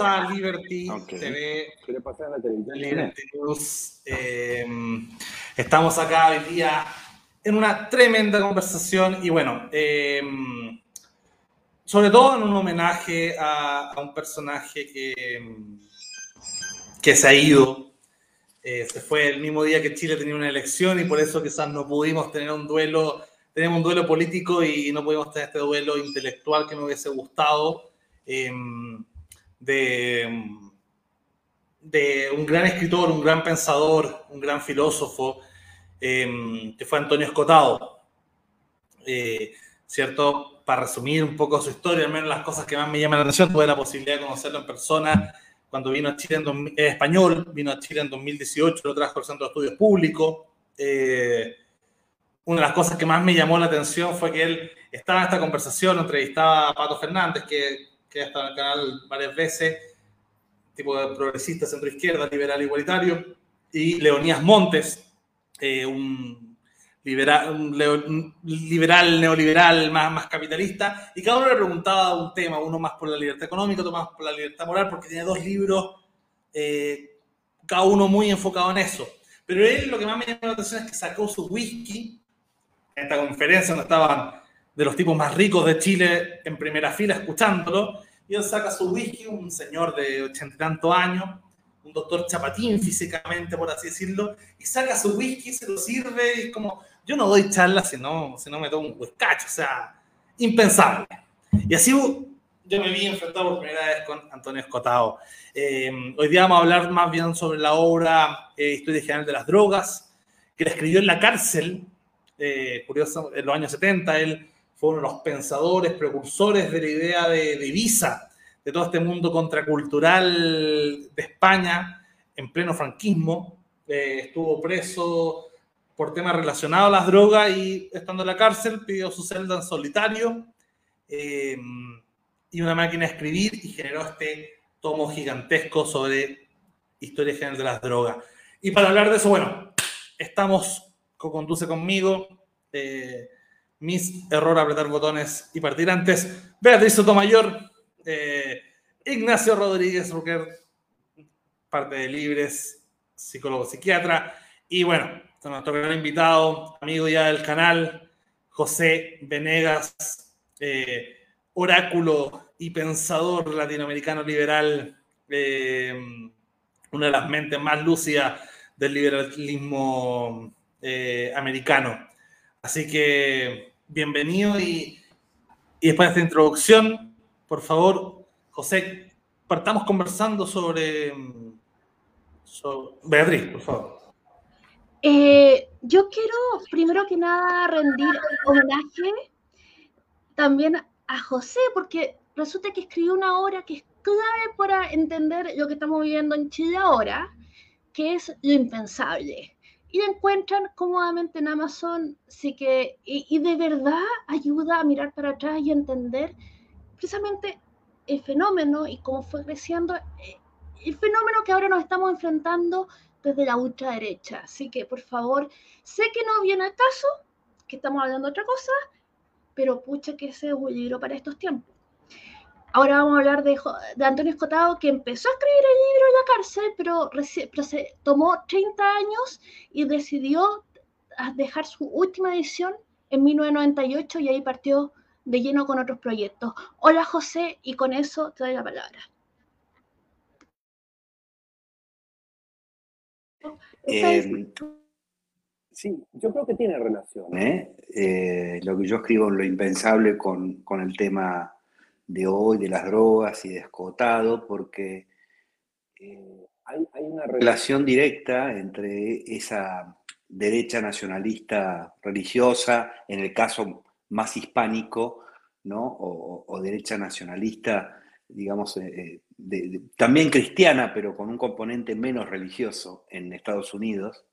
a Liberty TV, Liberty News. Eh, estamos acá hoy día en una tremenda conversación y bueno, eh, sobre todo en un homenaje a, un personaje que, que se ha ido. Eh, se fue el mismo día que Chile tenía una elección y por eso quizás no pudimos tener un duelo, tenemos un duelo político y no pudimos tener este duelo intelectual que me hubiese gustado em, de, de un gran escritor, un gran pensador, un gran filósofo, em, que fue Antonio Escotado. Eh, ¿Cierto? para resumir un poco su historia, al menos las cosas que más me llaman la atención, tuve la posibilidad de conocerlo en persona cuando vino a Chile en español, vino a Chile en 2018, lo trajo al Centro de Estudios Públicos. Eh, una de las cosas que más me llamó la atención fue que él estaba en esta conversación, entrevistaba a Pato Fernández, que, que ha estado en el canal varias veces, tipo de progresista, centro izquierda, liberal igualitario, y Leonías Montes, eh, un liberal, liberal neoliberal, más, más capitalista, y cada uno le preguntaba un tema, uno más por la libertad económica, otro más por la libertad moral, porque tiene dos libros, eh, cada uno muy enfocado en eso. Pero él lo que más me llamó la atención es que sacó su whisky en esta conferencia donde estaban de los tipos más ricos de Chile en primera fila escuchándolo, y él saca su whisky, un señor de ochenta y tantos años, un doctor chapatín físicamente, por así decirlo, y saca su whisky, se lo sirve y es como, yo no doy charlas si no, si no me tomo un huescacho, o sea, impensable. Y así yo me vi enfrentado por primera vez con Antonio Escotado. Eh, hoy día vamos a hablar más bien sobre la obra eh, Historia General de las Drogas, que la escribió en la cárcel, eh, curioso, en los años 70. Él fue uno de los pensadores, precursores de la idea de, de visa, de todo este mundo contracultural de España en pleno franquismo. estuvo preso por temas relacionados a las drogas y estando en la cárcel pidió su celda en solitario eh, y una máquina de escribir y generó este tomo gigantesco sobre historia general de las drogas. Y para hablar de eso, bueno, estamos, co-conduce conmigo, eh, mis error apretar botones y partir antes, Beatriz Sotomayor, eh, Ignacio Rodríguez Rucker, parte de Libres, psicólogo psiquiatra, y bueno, nuestro gran invitado, amigo ya del canal, José Venegas, eh, oráculo y pensador latinoamericano liberal, eh, una de las mentes más lúcidas del liberalismo americano. Así que bienvenido y, después de esta introducción, por favor, José, partamos conversando sobre, sobre Beatriz, por favor. Eh, yo quiero, primero que nada, rendir homenaje también a José, porque resulta que escribió una obra que es clave para entender lo que estamos viviendo en Chile ahora, que es lo impensable. Y la encuentran cómodamente en Amazon, así que, y, de verdad ayuda a mirar para atrás y entender precisamente el fenómeno y cómo fue creciendo, eh, el fenómeno que ahora nos estamos enfrentando desde la ultraderecha. Así que, por favor, sé que no viene al caso, que estamos hablando de otra cosa, pero pucha que ese es un libro para estos tiempos. Ahora vamos a hablar de, de, Antonio Escotado, que empezó a escribir el libro en la cárcel, pero, se tomó 30 años y decidió dejar su última edición en 1998 y ahí partió de lleno con otros proyectos. Hola José, y con eso te doy la palabra. Eh, sí, yo creo que tiene relación, ¿eh? ¿eh? lo que yo escribo en Lo Impensable con, con, el tema de hoy, de las drogas y de escotado, porque eh, hay, una relación directa entre esa derecha nacionalista religiosa, en el caso más hispánico, ¿no? o, derecha nacionalista digamos, eh, eh, también cristiana, pero con un componente menos religioso en Estados Unidos,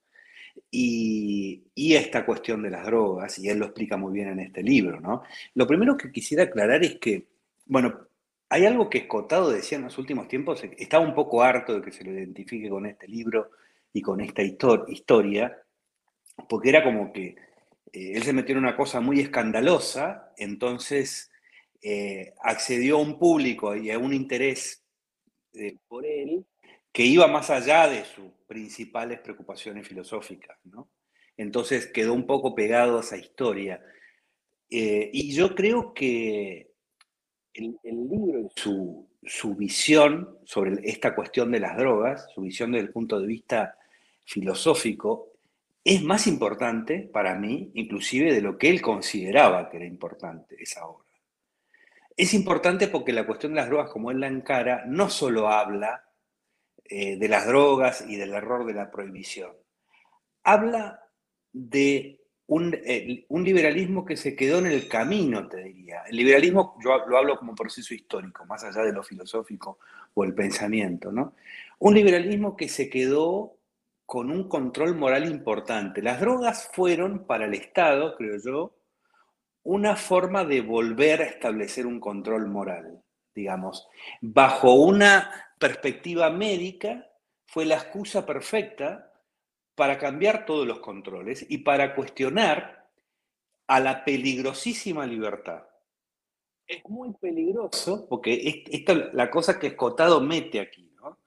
y, esta cuestión de las drogas, y él lo explica muy bien en este libro, ¿no? Lo primero que quisiera aclarar es que, bueno, hay algo que Escotado decía en los últimos tiempos, estaba un poco harto de que se lo identifique con este libro y con esta historia, porque era como que eh, él se metió en una cosa muy escandalosa, entonces eh, accedió a un público y a un interés eh, por él que iba más allá de sus principales preocupaciones filosóficas, ¿no? Entonces quedó un poco pegado a esa historia. Eh, y yo creo que el, libro y su, su, visión sobre esta cuestión de las drogas, su visión desde el punto de vista filosófico, es más importante para mí, inclusive, de lo que él consideraba que era importante esa obra. Es importante porque la cuestión de las drogas, como él la encara, no solo habla eh, de las drogas y del error de la prohibición, habla de un, liberalismo que se quedó en el camino, te diría. El liberalismo, yo lo hablo como proceso histórico, más allá de lo filosófico o el pensamiento, ¿no? Un liberalismo que se quedó con un control moral importante. Las drogas fueron para el Estado, creo yo, una forma de volver a establecer un control moral, digamos. Bajo una perspectiva médica, fue la excusa perfecta para cambiar todos los controles y para cuestionar a la peligrosísima libertad. Es muy peligroso, porque esta es la cosa que Escotado mete aquí, ¿no?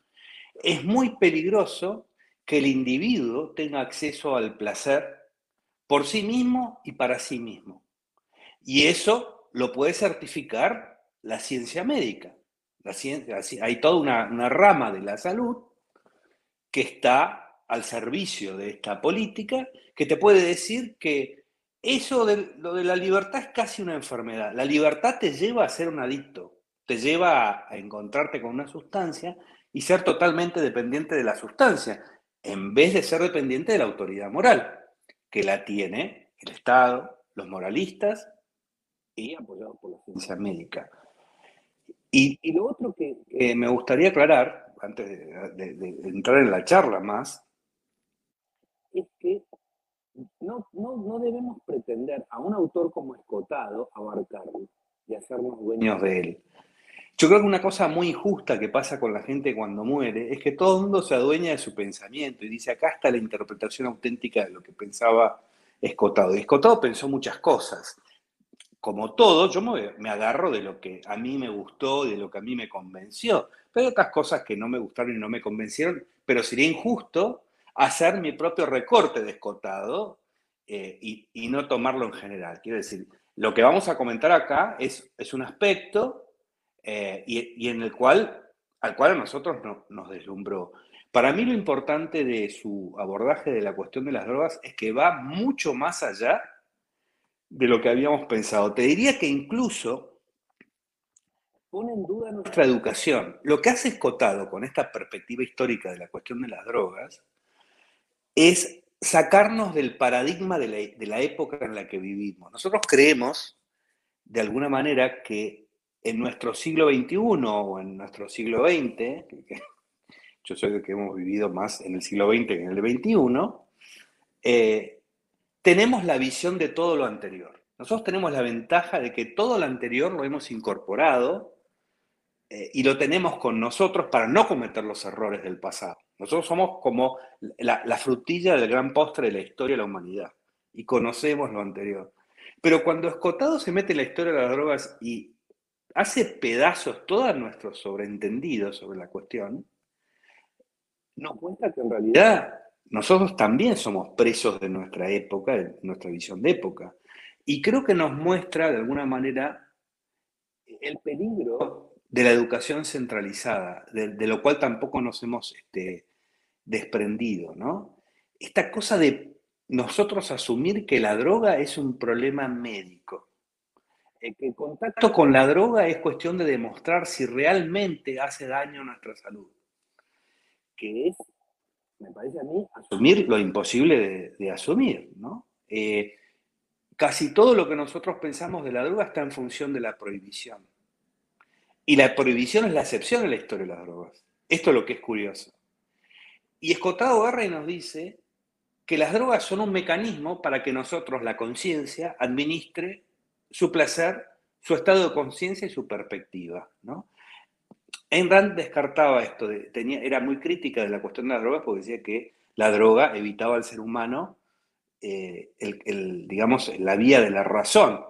Es muy peligroso que el individuo tenga acceso al placer por sí mismo y para sí mismo. Y eso lo puede certificar la ciencia médica. La ciencia, hay toda una, una rama de la salud que está al servicio de esta política que te puede decir que eso de lo de la libertad es casi una enfermedad. La libertad te lleva a ser un adicto, te lleva a, encontrarte con una sustancia y ser totalmente dependiente de la sustancia, en vez de ser dependiente de la autoridad moral, que la tiene el Estado, los moralistas y apoyado por la ciencia médica. Y, lo otro que, me gustaría aclarar, antes de, entrar en la charla más, es que no, no, debemos pretender a un autor como Escotado abarcarlo y hacernos dueños de él. Yo creo que una cosa muy injusta que pasa con la gente cuando muere es que todo el mundo se adueña de su pensamiento y dice, acá está la interpretación auténtica de lo que pensaba Escotado. Y Escotado pensó muchas cosas. Como todo, yo me, me agarro de lo que a mí me gustó, de lo que a mí me convenció. Pero hay otras cosas que no me gustaron y no me convencieron, pero sería injusto hacer mi propio recorte de escotado eh, y, no tomarlo en general. Quiero decir, lo que vamos a comentar acá es, un aspecto eh, y, en el cual, al cual a nosotros nos deslumbró. Para mí lo importante de su abordaje de la cuestión de las drogas es que va mucho más allá de lo que habíamos pensado. Te diría que incluso pone en duda nuestra educación. Lo que hace Escotado con esta perspectiva histórica de la cuestión de las drogas es sacarnos del paradigma de la, época en la que vivimos. Nosotros creemos, de alguna manera, que en nuestro siglo XXI o en nuestro siglo XX, yo soy de que hemos vivido más en el siglo XX que en el XXI, eh, tenemos la visión de todo lo anterior. Nosotros tenemos la ventaja de que todo lo anterior lo hemos incorporado eh, y lo tenemos con nosotros para no cometer los errores del pasado. Nosotros somos como la, frutilla del gran postre de la historia de la humanidad y conocemos lo anterior. Pero cuando Escotado se mete en la historia de las drogas y hace pedazos todos nuestros sobreentendidos sobre la cuestión, nos cuenta que en realidad nosotros también somos presos de nuestra época, de nuestra visión de época. Y creo que nos muestra de alguna manera el peligro de la educación centralizada, de, lo cual tampoco nos hemos este, desprendido, ¿no? Esta cosa de nosotros asumir que la droga es un problema médico. que el contacto con la droga es cuestión de demostrar si realmente hace daño a nuestra salud. Que es, me parece a mí, asumir lo imposible de, asumir, ¿no? Eh, casi todo lo que nosotros pensamos de la droga está en función de la prohibición. Y la prohibición es la excepción en la historia de las drogas. Esto es lo que es curioso. Y Escotado R nos dice que las drogas son un mecanismo para que nosotros, la conciencia, administre su placer, su estado de conciencia y su perspectiva. ¿no? Ayn Rand descartaba esto, tenía, era muy crítica de la cuestión de las drogas porque decía que la droga evitaba al ser humano eh, digamos, la vía de la razón.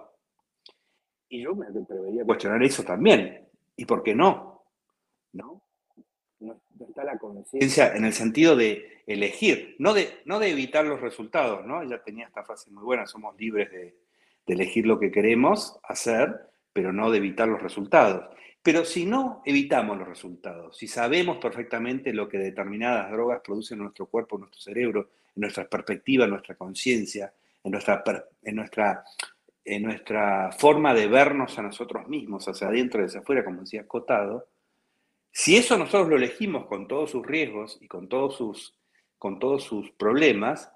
Y yo me atrevería a cuestionar eso también. ¿Y por qué no? ¿No? Está la conciencia en el sentido de elegir, no de, no de evitar los resultados, ¿no? Ella tenía esta frase muy buena, somos libres de, de elegir lo que queremos hacer, pero no de evitar los resultados. Pero si no evitamos los resultados, si sabemos perfectamente lo que determinadas drogas producen en nuestro cuerpo, en nuestro cerebro, en nuestra perspectiva, en nuestra conciencia, en nuestra, en, nuestra, en nuestra forma de vernos a nosotros mismos, hacia adentro y hacia afuera, como decía Cotado, si eso nosotros lo elegimos con todos sus riesgos y con todos sus, con todos sus problemas,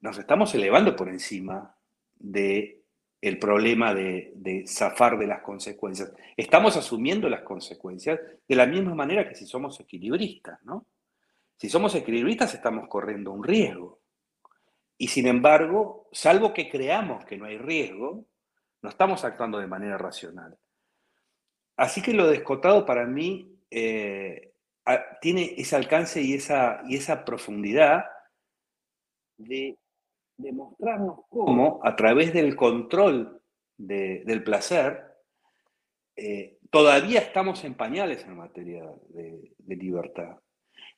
nos estamos elevando por encima de el problema de, zafar de las consecuencias. Estamos asumiendo las consecuencias de la misma manera que si somos equilibristas, ¿no? Si somos equilibristas estamos corriendo un riesgo. Y sin embargo, salvo que creamos que no hay riesgo, no estamos actuando de manera racional. Así que lo descotado para mí eh, tiene ese alcance y esa, y esa profundidad de demostrarnos cómo, a través del control del placer, eh, todavía estamos en pañales en materia de, libertad.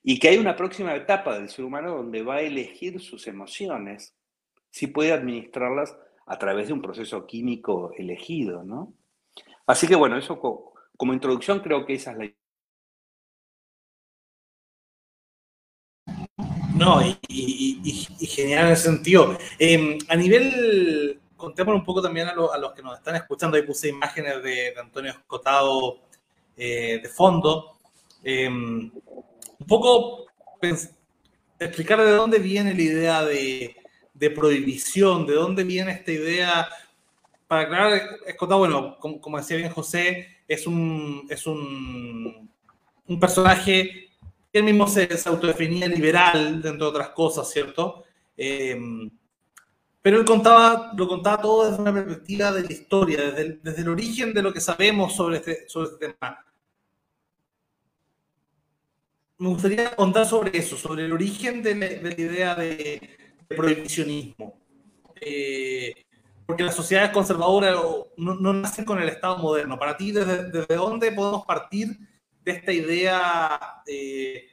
Y que hay una próxima etapa del ser humano donde va a elegir sus emociones, si puede administrarlas a través de un proceso químico elegido, ¿no? Así que bueno, eso como introducción creo que esa es la No, y, genial en ese sentido. Em, a nivel, contémosle un poco también a, los que nos están escuchando, ahí puse imágenes de, Antonio Escotado eh, de fondo. Em, un poco explicar de dónde viene la idea de, prohibición, de dónde viene esta idea. Para aclarar, Escotado, bueno, como, decía bien José, es un, es un, un personaje él mismo se, autodefinía liberal, dentro de otras cosas, ¿cierto? Eh, pero él contaba, lo contaba todo desde una perspectiva de la historia, desde el, origen de lo que sabemos sobre este, sobre este tema. Me gustaría contar sobre eso, sobre el origen de la, idea de, prohibicionismo. Eh, porque las sociedades conservadoras no, nacen con el Estado moderno. Para ti, ¿desde, desde dónde podemos partir de esta idea, eh,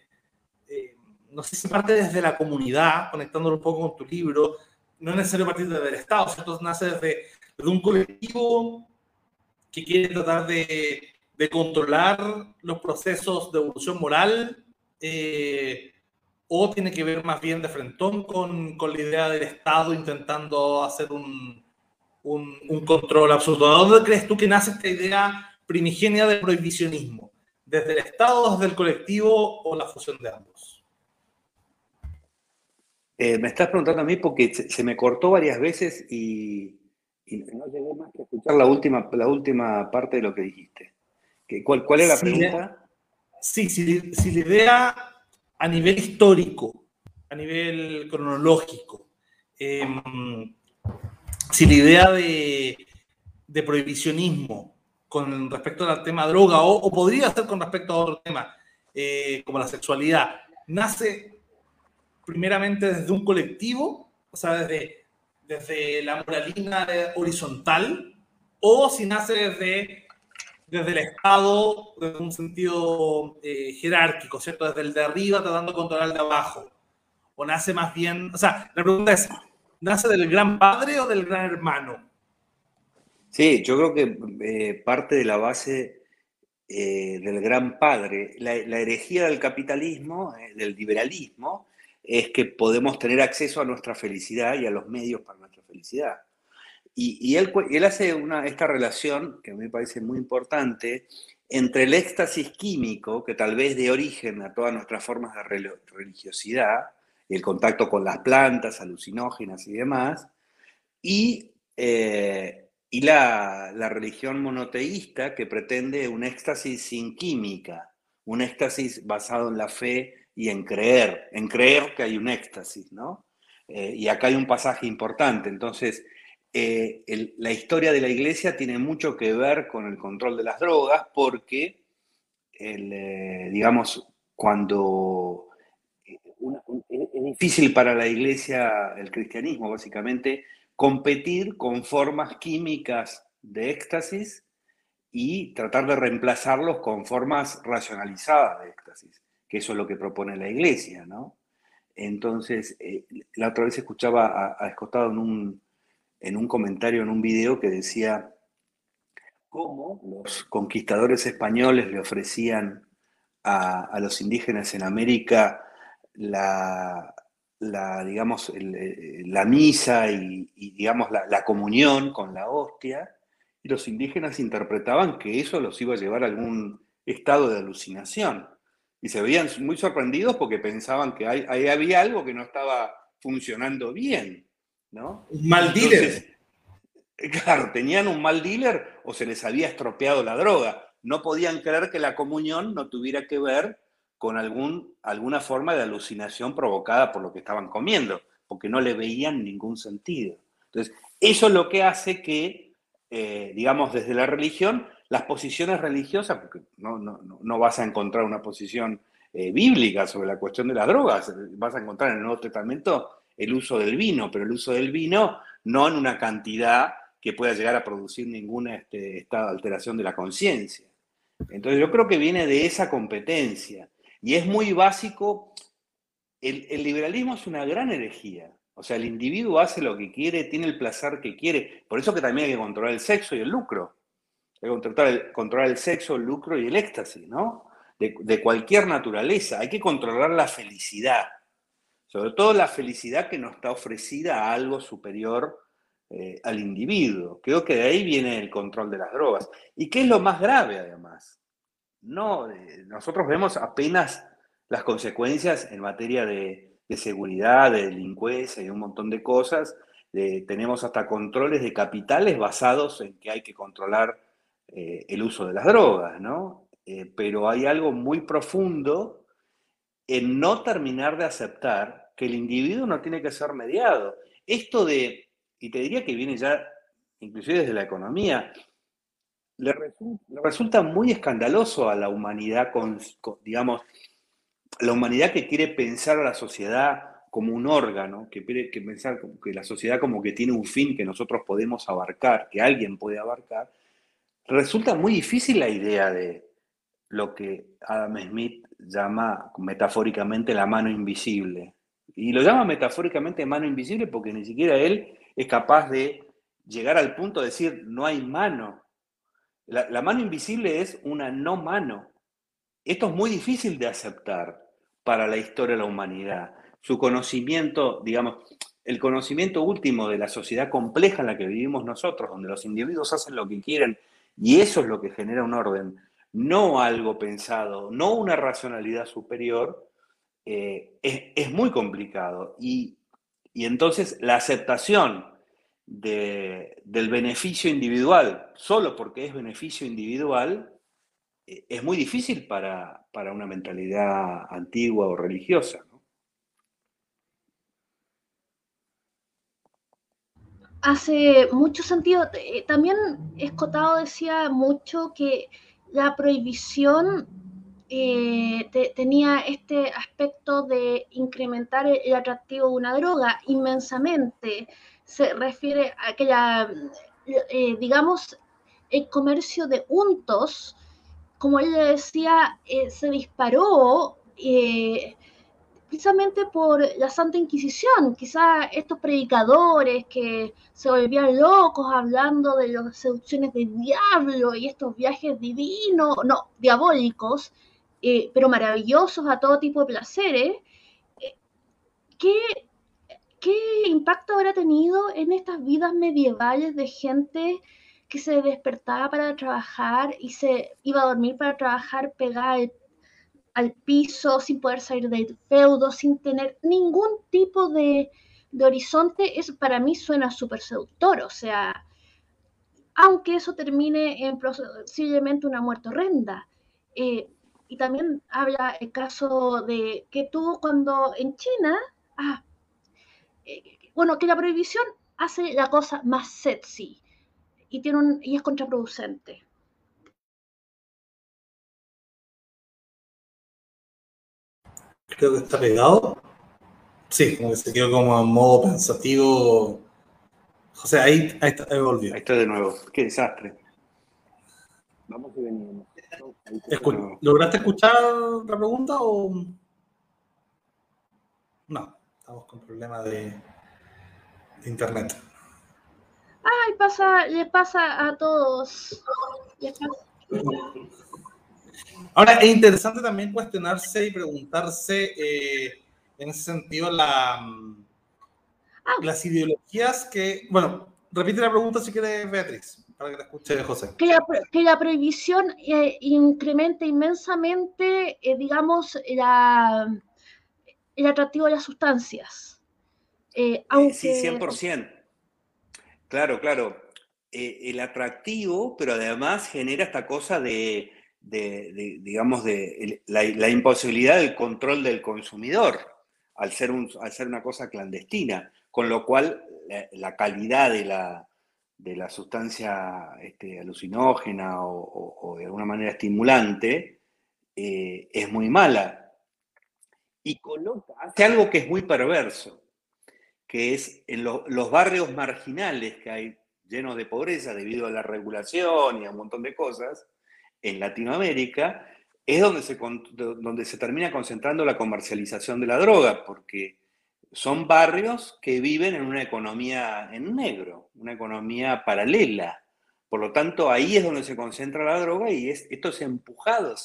eh, no sé si parte desde la comunidad, conectándolo un poco con tu libro, no es necesario partir desde el Estado, ¿cierto? nace desde, un colectivo que quiere tratar de, controlar los procesos de evolución moral, eh, o tiene que ver más bien de frentón con, con la idea del Estado intentando hacer un, un, un control absoluto. ¿De dónde crees tú que nace esta idea primigenia del prohibicionismo? Desde el Estado, desde el colectivo o la fusión de ambos? Eh, me estás preguntando a mí porque se, me cortó varias veces y, no llegué más que escuchar la última, la última parte de lo que dijiste. ¿Cuál, cuál es la pregunta? Sí, si, si la idea a nivel histórico, a nivel cronológico, em, si la idea de, de prohibicionismo con respecto al tema droga o, podría ser con respecto a otro tema eh, como la sexualidad, nace primeramente desde un colectivo, o sea, desde, desde la moralina horizontal, o si nace desde, desde el Estado, desde un sentido eh, jerárquico, ¿cierto? Desde el de arriba tratando de controlar el de abajo. O nace más bien, o sea, la pregunta es, ¿nace del gran padre o del gran hermano? Sí, yo creo que eh, parte de la base eh, del gran padre, la, herejía del capitalismo, eh, del liberalismo, es que podemos tener acceso a nuestra felicidad y a los medios para nuestra felicidad. Y, él, hace esta relación, que me parece muy importante, entre el éxtasis químico, que tal vez de origen a todas nuestras formas de religiosidad, el contacto con las plantas alucinógenas y demás, y y la, religión monoteísta que pretende un éxtasis sin química, un éxtasis basado en la fe y en creer, en creer que hay un éxtasis, ¿no? Eh, y acá hay un pasaje importante, entonces eh, la historia de la iglesia tiene mucho que ver con el control de las drogas porque, eh, digamos, cuando es difícil para la iglesia, el cristianismo básicamente, competir con formas químicas de éxtasis y tratar de reemplazarlos con formas racionalizadas de éxtasis, que eso es lo que propone la iglesia, ¿no? Entonces, eh, la otra vez escuchaba a, Escotado en un, en un comentario, en un video, que decía cómo los conquistadores españoles le ofrecían a, los indígenas en América la, digamos, eh, la misa y, digamos, la, la, comunión con la hostia, y los indígenas interpretaban que eso los iba a llevar a algún estado de alucinación y se veían muy sorprendidos porque pensaban que ahí, había algo que no estaba funcionando bien, ¿no? Un mal dealer. Claro, tenían un mal dealer o se les había estropeado la droga. No podían creer que la comunión no tuviera que ver con algún, alguna forma de alucinación provocada por lo que estaban comiendo, porque no le veían ningún sentido. Entonces, eso es lo que hace que, eh, digamos, desde la religión las posiciones religiosas, porque no, no, no vas a encontrar una posición eh, bíblica sobre la cuestión de las drogas, vas a encontrar en el Nuevo Testamento el uso del vino, pero el uso del vino no en una cantidad que pueda llegar a producir ninguna este, alteración de la conciencia. Entonces yo creo que viene de esa competencia. Y es muy básico, el, el, liberalismo es una gran herejía. O sea, el individuo hace lo que quiere, tiene el placer que quiere. Por eso que también hay que controlar el sexo y el lucro controlar el, sexo, el lucro y el éxtasis, ¿no? De, cualquier naturaleza. Hay que controlar la felicidad, sobre todo la felicidad que no está ofrecida a algo superior eh, al individuo. Creo que de ahí viene el control de las drogas. ¿Y qué es lo más grave, además? No, eh, nosotros vemos apenas las consecuencias en materia de, seguridad, de delincuencia y un montón de cosas. tenemos hasta controles de capitales basados en que hay que controlar eh, el uso de las drogas, ¿no? Eh, pero hay algo muy profundo en no terminar de aceptar que el individuo no tiene que ser mediado. Esto de, y te diría que viene ya inclusive desde la economía, le resulta, muy escandaloso a la humanidad, digamos, la humanidad que quiere pensar a la sociedad como un órgano, que quiere que pensar que la sociedad como que tiene un fin que nosotros podemos abarcar, que alguien puede abarcar, resulta muy difícil la idea de lo que Adam Smith llama metafóricamente la mano invisible. Y lo llama metafóricamente mano invisible porque ni siquiera él es capaz de llegar al punto de decir no hay mano. La, mano invisible es una no mano. Esto es muy difícil de aceptar para la historia de la humanidad. Su conocimiento, digamos, el conocimiento último de la sociedad compleja en la que vivimos nosotros, donde los individuos hacen lo que quieren y eso es lo que genera un orden, no algo pensado, no una racionalidad superior, eh, es, muy complicado. Y, entonces la aceptación del beneficio individual, solo porque es beneficio individual, eh, es muy difícil para, para, una mentalidad antigua o religiosa. hace mucho sentido. Eh, también Escotado decía mucho que la prohibición eh, tenía este aspecto de incrementar el, atractivo de una droga inmensamente. Se refiere a que la, eh, digamos, el comercio de untos, como él decía, se disparó precisamente por la Santa Inquisición. Quizá estos predicadores que se volvían locos hablando de las seducciones del diablo y estos viajes divinos, no, diabólicos, eh, pero maravillosos a todo tipo de placeres, eh, ¿qué, ¿qué impacto habrá tenido en estas vidas medievales de gente que se despertaba para trabajar y se iba a dormir para trabajar pegada al piso, sin poder salir del feudo, sin tener ningún tipo de, horizonte, eso para mí suena súper seductor, o sea, aunque eso termine en posiblemente una muerte horrenda. Eh, y también habla el caso de que tuvo cuando en China, ah, bueno, que la prohibición hace la cosa más sexy y, tiene un, y es contraproducente. Creo que está pegado. Sí, como que se quedó como en modo pensativo. José, ahí, ahí, está, ahí volvió. Ahí está de nuevo. Qué desastre. Vamos y venimos. ¿Lograste escuchar la pregunta o no? Estamos con problemas de, internet. Ay, pasa, le pasa a todos. Ahora, es interesante también cuestionarse y preguntarse eh, en ese sentido la, ah. las ideologías que, bueno, repite la pregunta si quieres, Beatriz para que te escuche José. Que la, prohibición eh, incrementa inmensamente, eh, digamos, la, el atractivo de las sustancias. Eh, aunque... Sí, 100%. Claro, claro. el atractivo, pero además genera esta cosa de, digamos, de la, imposibilidad del control del consumidor al ser, un, al ser una cosa clandestina, con lo cual la calidad de la, de la sustancia este, alucinógena o, de alguna manera estimulante eh, es muy mala. Y coloca, hace algo que es muy perverso, que es en los barrios marginales que hay llenos de pobreza debido a la regulación y a un montón de cosas, en Latinoamérica, es donde se, donde se termina concentrando la comercialización de la droga, porque son barrios que viven en una economía en negro, una economía paralela. Por lo tanto, ahí es donde se concentra la droga y es, esto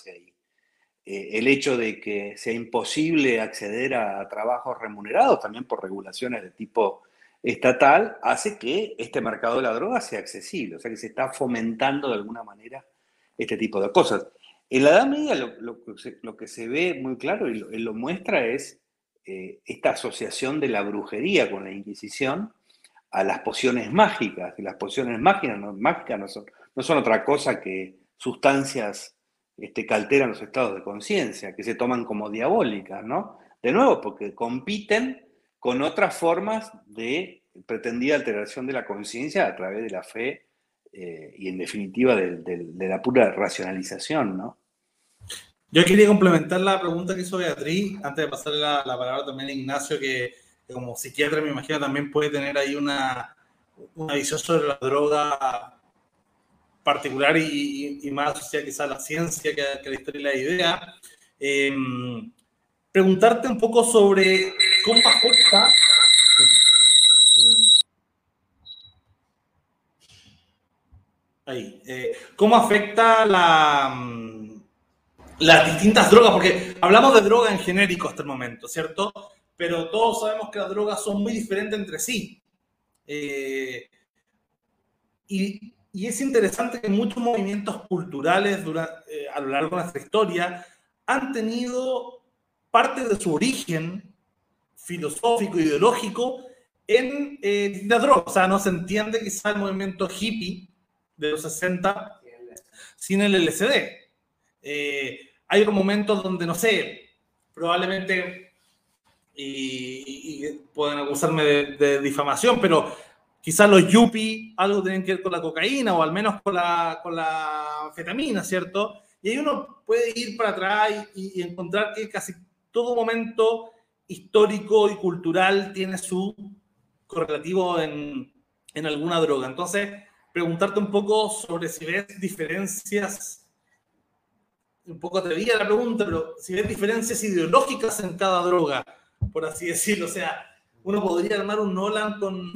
ahí. Eh, el hecho de que sea imposible acceder a, trabajos remunerados, también por regulaciones de tipo estatal, hace que este mercado de la droga sea accesible, o sea que se está fomentando de alguna manera este tipo de cosas. En la Edad Media lo, que, se, ve muy claro y lo muestra es eh, esta asociación de la brujería con la Inquisición a las pociones mágicas. Y las pociones mágicas mágicas no son otra cosa que sustancias este, que alteran los estados de conciencia, que se toman como diabólicas, ¿no? De nuevo, porque compiten con otras formas de pretendida alteración de la conciencia a través de la fe eh, y en definitiva de, la pura racionalización, ¿no? Yo quería complementar la pregunta que hizo Beatriz, antes de pasarle la, palabra también a Ignacio, que, como psiquiatra me imagino también puede tener ahí una, una visión sobre la droga particular y, más asociada quizá a la ciencia que, a la historia y la idea. Em, preguntarte un poco sobre cómo afecta... Ahí, eh, ¿Cómo afecta la las distintas drogas, porque hablamos de droga en genérico hasta el momento, ¿cierto? Pero todos sabemos que las drogas son muy diferentes entre sí. Eh, y, es interesante que muchos movimientos culturales eh, a lo largo de nuestra historia han tenido parte de su origen filosófico, ideológico, en eh, drogas. O sea, no se entiende quizá el movimiento hippie de los 60 sin el LSD. Eh, hay momentos donde, no sé, probablemente, y, pueden acusarme de, difamación, pero quizás los yuppie algo tienen que ver con la cocaína o al menos con la, con la fetamina, ¿cierto? Y ahí uno puede ir para atrás y, encontrar que casi todo momento histórico y cultural tiene su correlativo en, en alguna droga. Entonces, preguntarte un poco sobre si ves diferencias un poco atrevida la pregunta, pero si ves diferencias ideológicas en cada droga, por así decirlo, o sea, uno podría armar un Nolan con,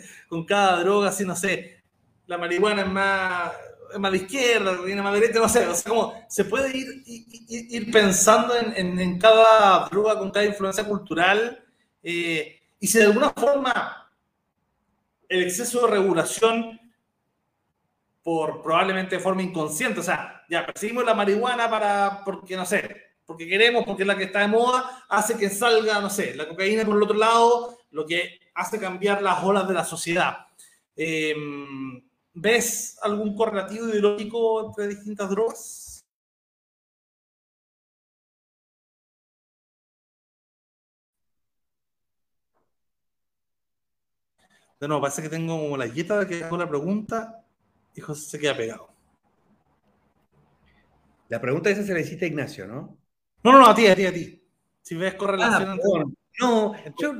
con cada droga, así, no sé, la marihuana es más, es más de izquierda, la más de derecha, no sé, o sea, como se puede ir, ir, pensando en, en, cada droga con cada influencia cultural, eh, y si de alguna forma el exceso de regulación por probablemente de forma inconsciente. O sea, ya perseguimos la marihuana para, porque no sé, porque queremos, porque es la que está de moda, hace que salga, no sé, la cocaína por el otro lado, lo que hace cambiar las olas de la sociedad. Em, ¿Ves algún correlativo ideológico entre distintas drogas? Nuevo, parece que tengo como la guita que hago la pregunta y José se queda pegado. La pregunta esa se la hiciste a Ignacio, ¿no? No, no, no, a ti, a ti, a ti. Si ves correlación ah, entre... No, yo,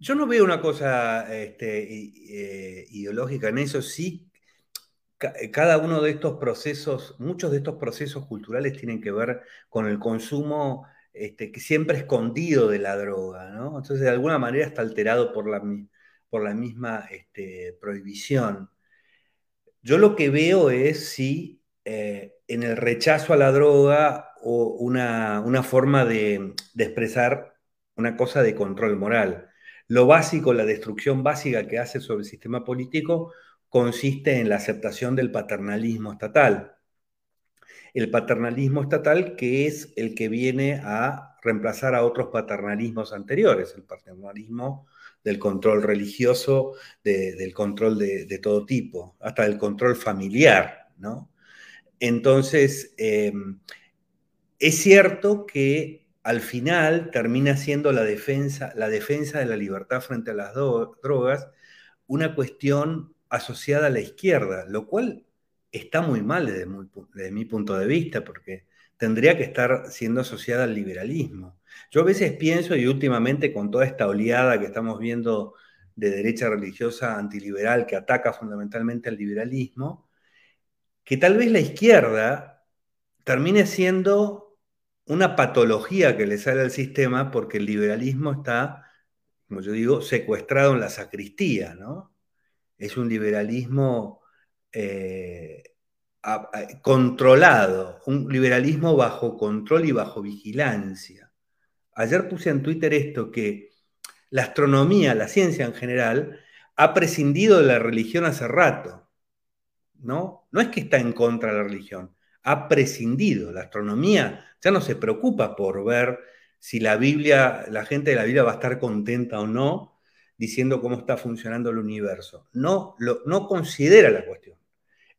yo, no veo una cosa este, eh, ideológica en eso, sí. cada uno de estos procesos, muchos de estos procesos culturales tienen que ver con el consumo este, que siempre escondido de la droga, ¿no? Entonces, de alguna manera está alterado por la, por la misma este, prohibición. Yo lo que veo es si eh, en el rechazo a la droga o una, forma de, de, expresar una cosa de control moral. Lo básico, la destrucción básica que hace sobre el sistema político consiste en la aceptación del paternalismo estatal. El paternalismo estatal que es el que viene a reemplazar a otros paternalismos anteriores, el paternalismo del control religioso, del control de, todo tipo, hasta del control familiar, ¿no? Entonces, em, es cierto que al final termina siendo la defensa, la defensa de la libertad frente a las drogas una cuestión asociada a la izquierda, lo cual está muy mal desde, mi punto de vista, porque tendría que estar siendo asociada al liberalismo. Yo a veces pienso, y últimamente con toda esta oleada que estamos viendo de derecha religiosa antiliberal que ataca fundamentalmente al liberalismo, que tal vez la izquierda termine siendo una patología que le sale al sistema porque el liberalismo está, como yo digo, secuestrado en la sacristía, ¿no? es un liberalismo eh, controlado, un liberalismo bajo control y bajo vigilancia. Ayer puse en Twitter esto, que la astronomía, la ciencia en general, ha prescindido de la religión hace rato. ¿no? no es que está en contra de la religión, ha prescindido. La astronomía ya no se preocupa por ver si la Biblia, la gente de la Biblia va a estar contenta o no, diciendo cómo está funcionando el universo. No, no considera la cuestión.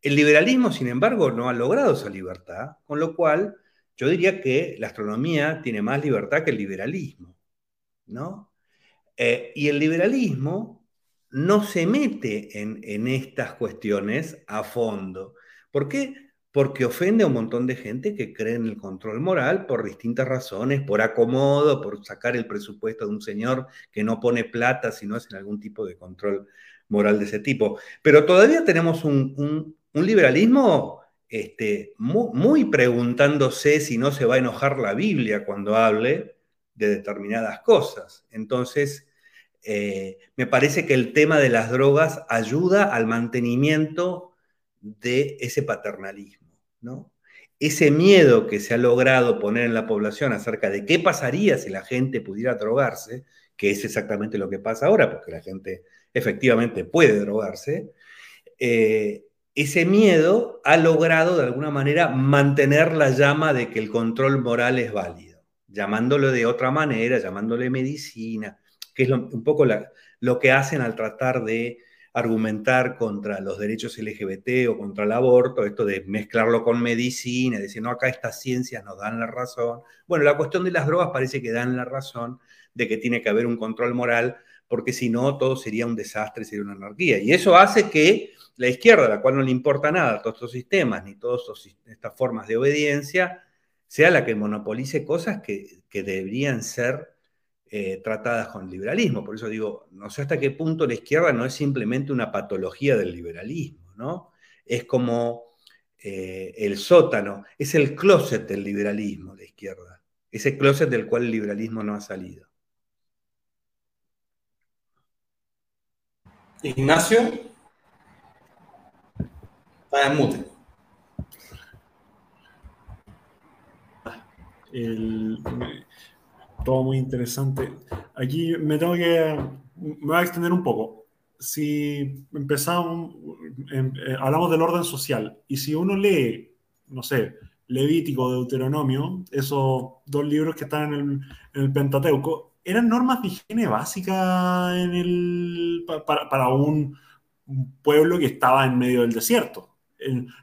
El liberalismo, sin embargo, no ha logrado esa libertad, con lo cual yo diría que la astronomía tiene más libertad que el liberalismo. ¿no? Eh, y el liberalismo no se mete en, en estas cuestiones a fondo. ¿Por qué? Porque ofende a un montón de gente que cree en el control moral por distintas razones, por acomodo, por sacar el presupuesto de un señor que no pone plata si no es en algún tipo de control moral de ese tipo. Pero todavía tenemos un, liberalismo este, muy, preguntándose si no se va a enojar la Biblia cuando hable de determinadas cosas. Entonces, eh, me parece que el tema de las drogas ayuda al mantenimiento de ese paternalismo. Ese miedo que se ha logrado poner en la población acerca de qué pasaría si la gente pudiera drogarse, que es exactamente lo que pasa ahora, porque la gente efectivamente puede drogarse, eh, ese miedo ha logrado de alguna manera mantener la llama de que el control moral es válido, llamándolo de otra manera, llamándole medicina, que es un poco lo que hacen al tratar de argumentar contra los derechos LGBT o contra el aborto, esto de mezclarlo con medicina, decir, no, acá estas ciencias nos dan la razón. Bueno, la cuestión de las drogas parece que dan la razón de que tiene que haber un control moral, porque si no, todo sería un desastre, sería una anarquía. Y eso hace que la izquierda, a la cual no le importa nada todos estos sistemas, ni todas estas formas de obediencia, sea la que monopolice cosas que, que deberían ser eh, tratadas con liberalismo. Por eso digo, no sé hasta qué punto la izquierda no es simplemente una patología del liberalismo, ¿no? Es como eh, el sótano, es el closet del liberalismo, la izquierda. Ese closet del cual el liberalismo no ha salido. Ignacio. Está en mute. El, todo muy interesante. Aquí me tengo que, me voy a extender un poco. Si empezamos, em, eh, hablamos del orden social, y si uno lee, no sé, Levítico, Deuteronomio, esos dos libros que están en el, Pentateuco, eran normas de higiene básica en el, para un pueblo que estaba en medio del desierto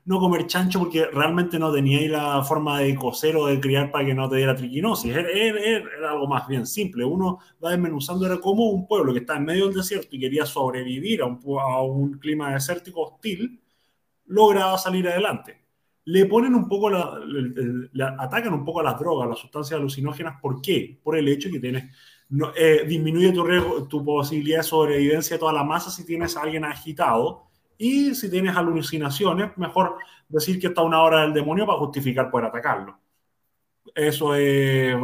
no comer chancho porque realmente no teníais la forma de coser o de criar para que no te diera triquinosis. Era, algo más bien simple. Uno va desmenuzando, era como un pueblo que está en medio del desierto y quería sobrevivir a un, a un clima desértico hostil, lograba salir adelante. Le ponen un poco, la, atacan un poco a las drogas, las sustancias alucinógenas. ¿Por qué? Por el hecho que tienes eh, disminuye tu, tu posibilidad de sobrevivencia de toda la masa si tienes a alguien agitado Y si tienes alucinaciones, mejor decir que está una hora del demonio para justificar poder atacarlo. Eso es.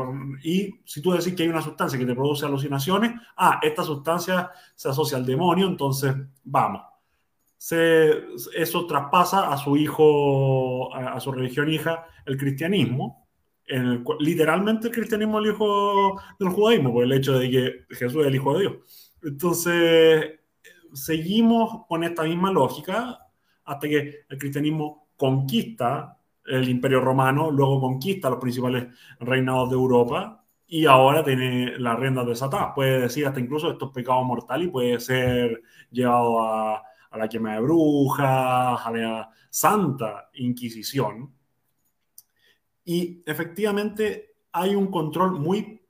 Y si tú decís que hay una sustancia que te produce alucinaciones, ah, esta sustancia se asocia al demonio, entonces vamos. Se, eso traspasa a su hijo, a, su religión hija, el cristianismo. En literalmente el cristianismo es el hijo del judaísmo, por el hecho de que Jesús es el hijo de Dios. Entonces, seguimos con esta misma lógica hasta que el cristianismo conquista el imperio romano, luego conquista los principales reinados de Europa y ahora tiene las riendas desatadas. Puede decir hasta incluso estos pecados mortales y puede ser llevado a, a la quema de brujas, a la Santa Inquisición. Y efectivamente hay un control muy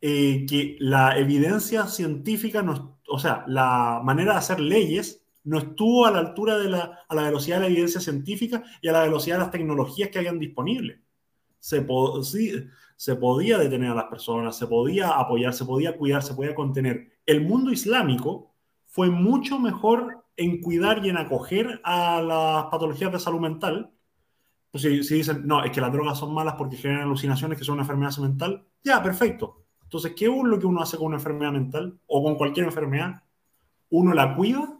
eh, que la evidencia científica, no, o sea, la manera de hacer leyes no estuvo a la altura de la, a la velocidad de la evidencia científica y a la velocidad de las tecnologías que habían disponibles. Se, podía detener a las personas, se podía apoyar, se podía cuidar, se podía contener. El mundo islámico fue mucho mejor en cuidar y en acoger a las patologías de salud mental. Pues si, si dicen, no, es que las drogas son malas porque generan alucinaciones que son una enfermedad mental, ya, perfecto. Entonces, ¿qué es lo que uno hace con una enfermedad mental o con cualquier enfermedad? Uno la cuida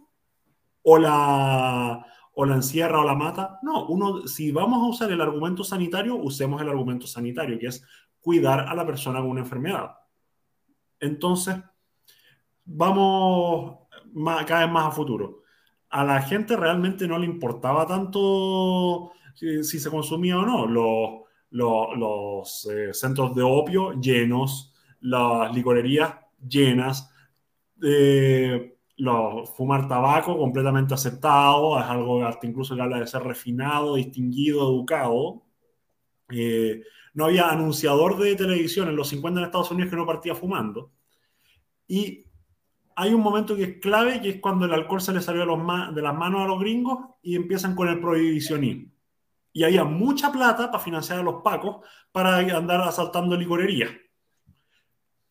o la, o la encierra o la mata. No, uno, si vamos a usar el argumento sanitario, usemos el argumento sanitario, que es cuidar a la persona con una enfermedad. Entonces, vamos cada vez más a futuro. A la gente realmente no le importaba tanto si, se consumía o no. Los, los, los eh, centros de opio llenos, las licorerías llenas, eh, los, fumar tabaco completamente aceptado, es algo hasta incluso que habla de ser refinado, distinguido, educado. Eh, no había anunciador de televisión en los 50 en Estados Unidos que no partía fumando. Y hay un momento que es clave, que es cuando el alcohol se le salió de, los de las manos a los gringos y empiezan con el prohibicionismo. Y había mucha plata para financiar a los pacos para andar asaltando licorerías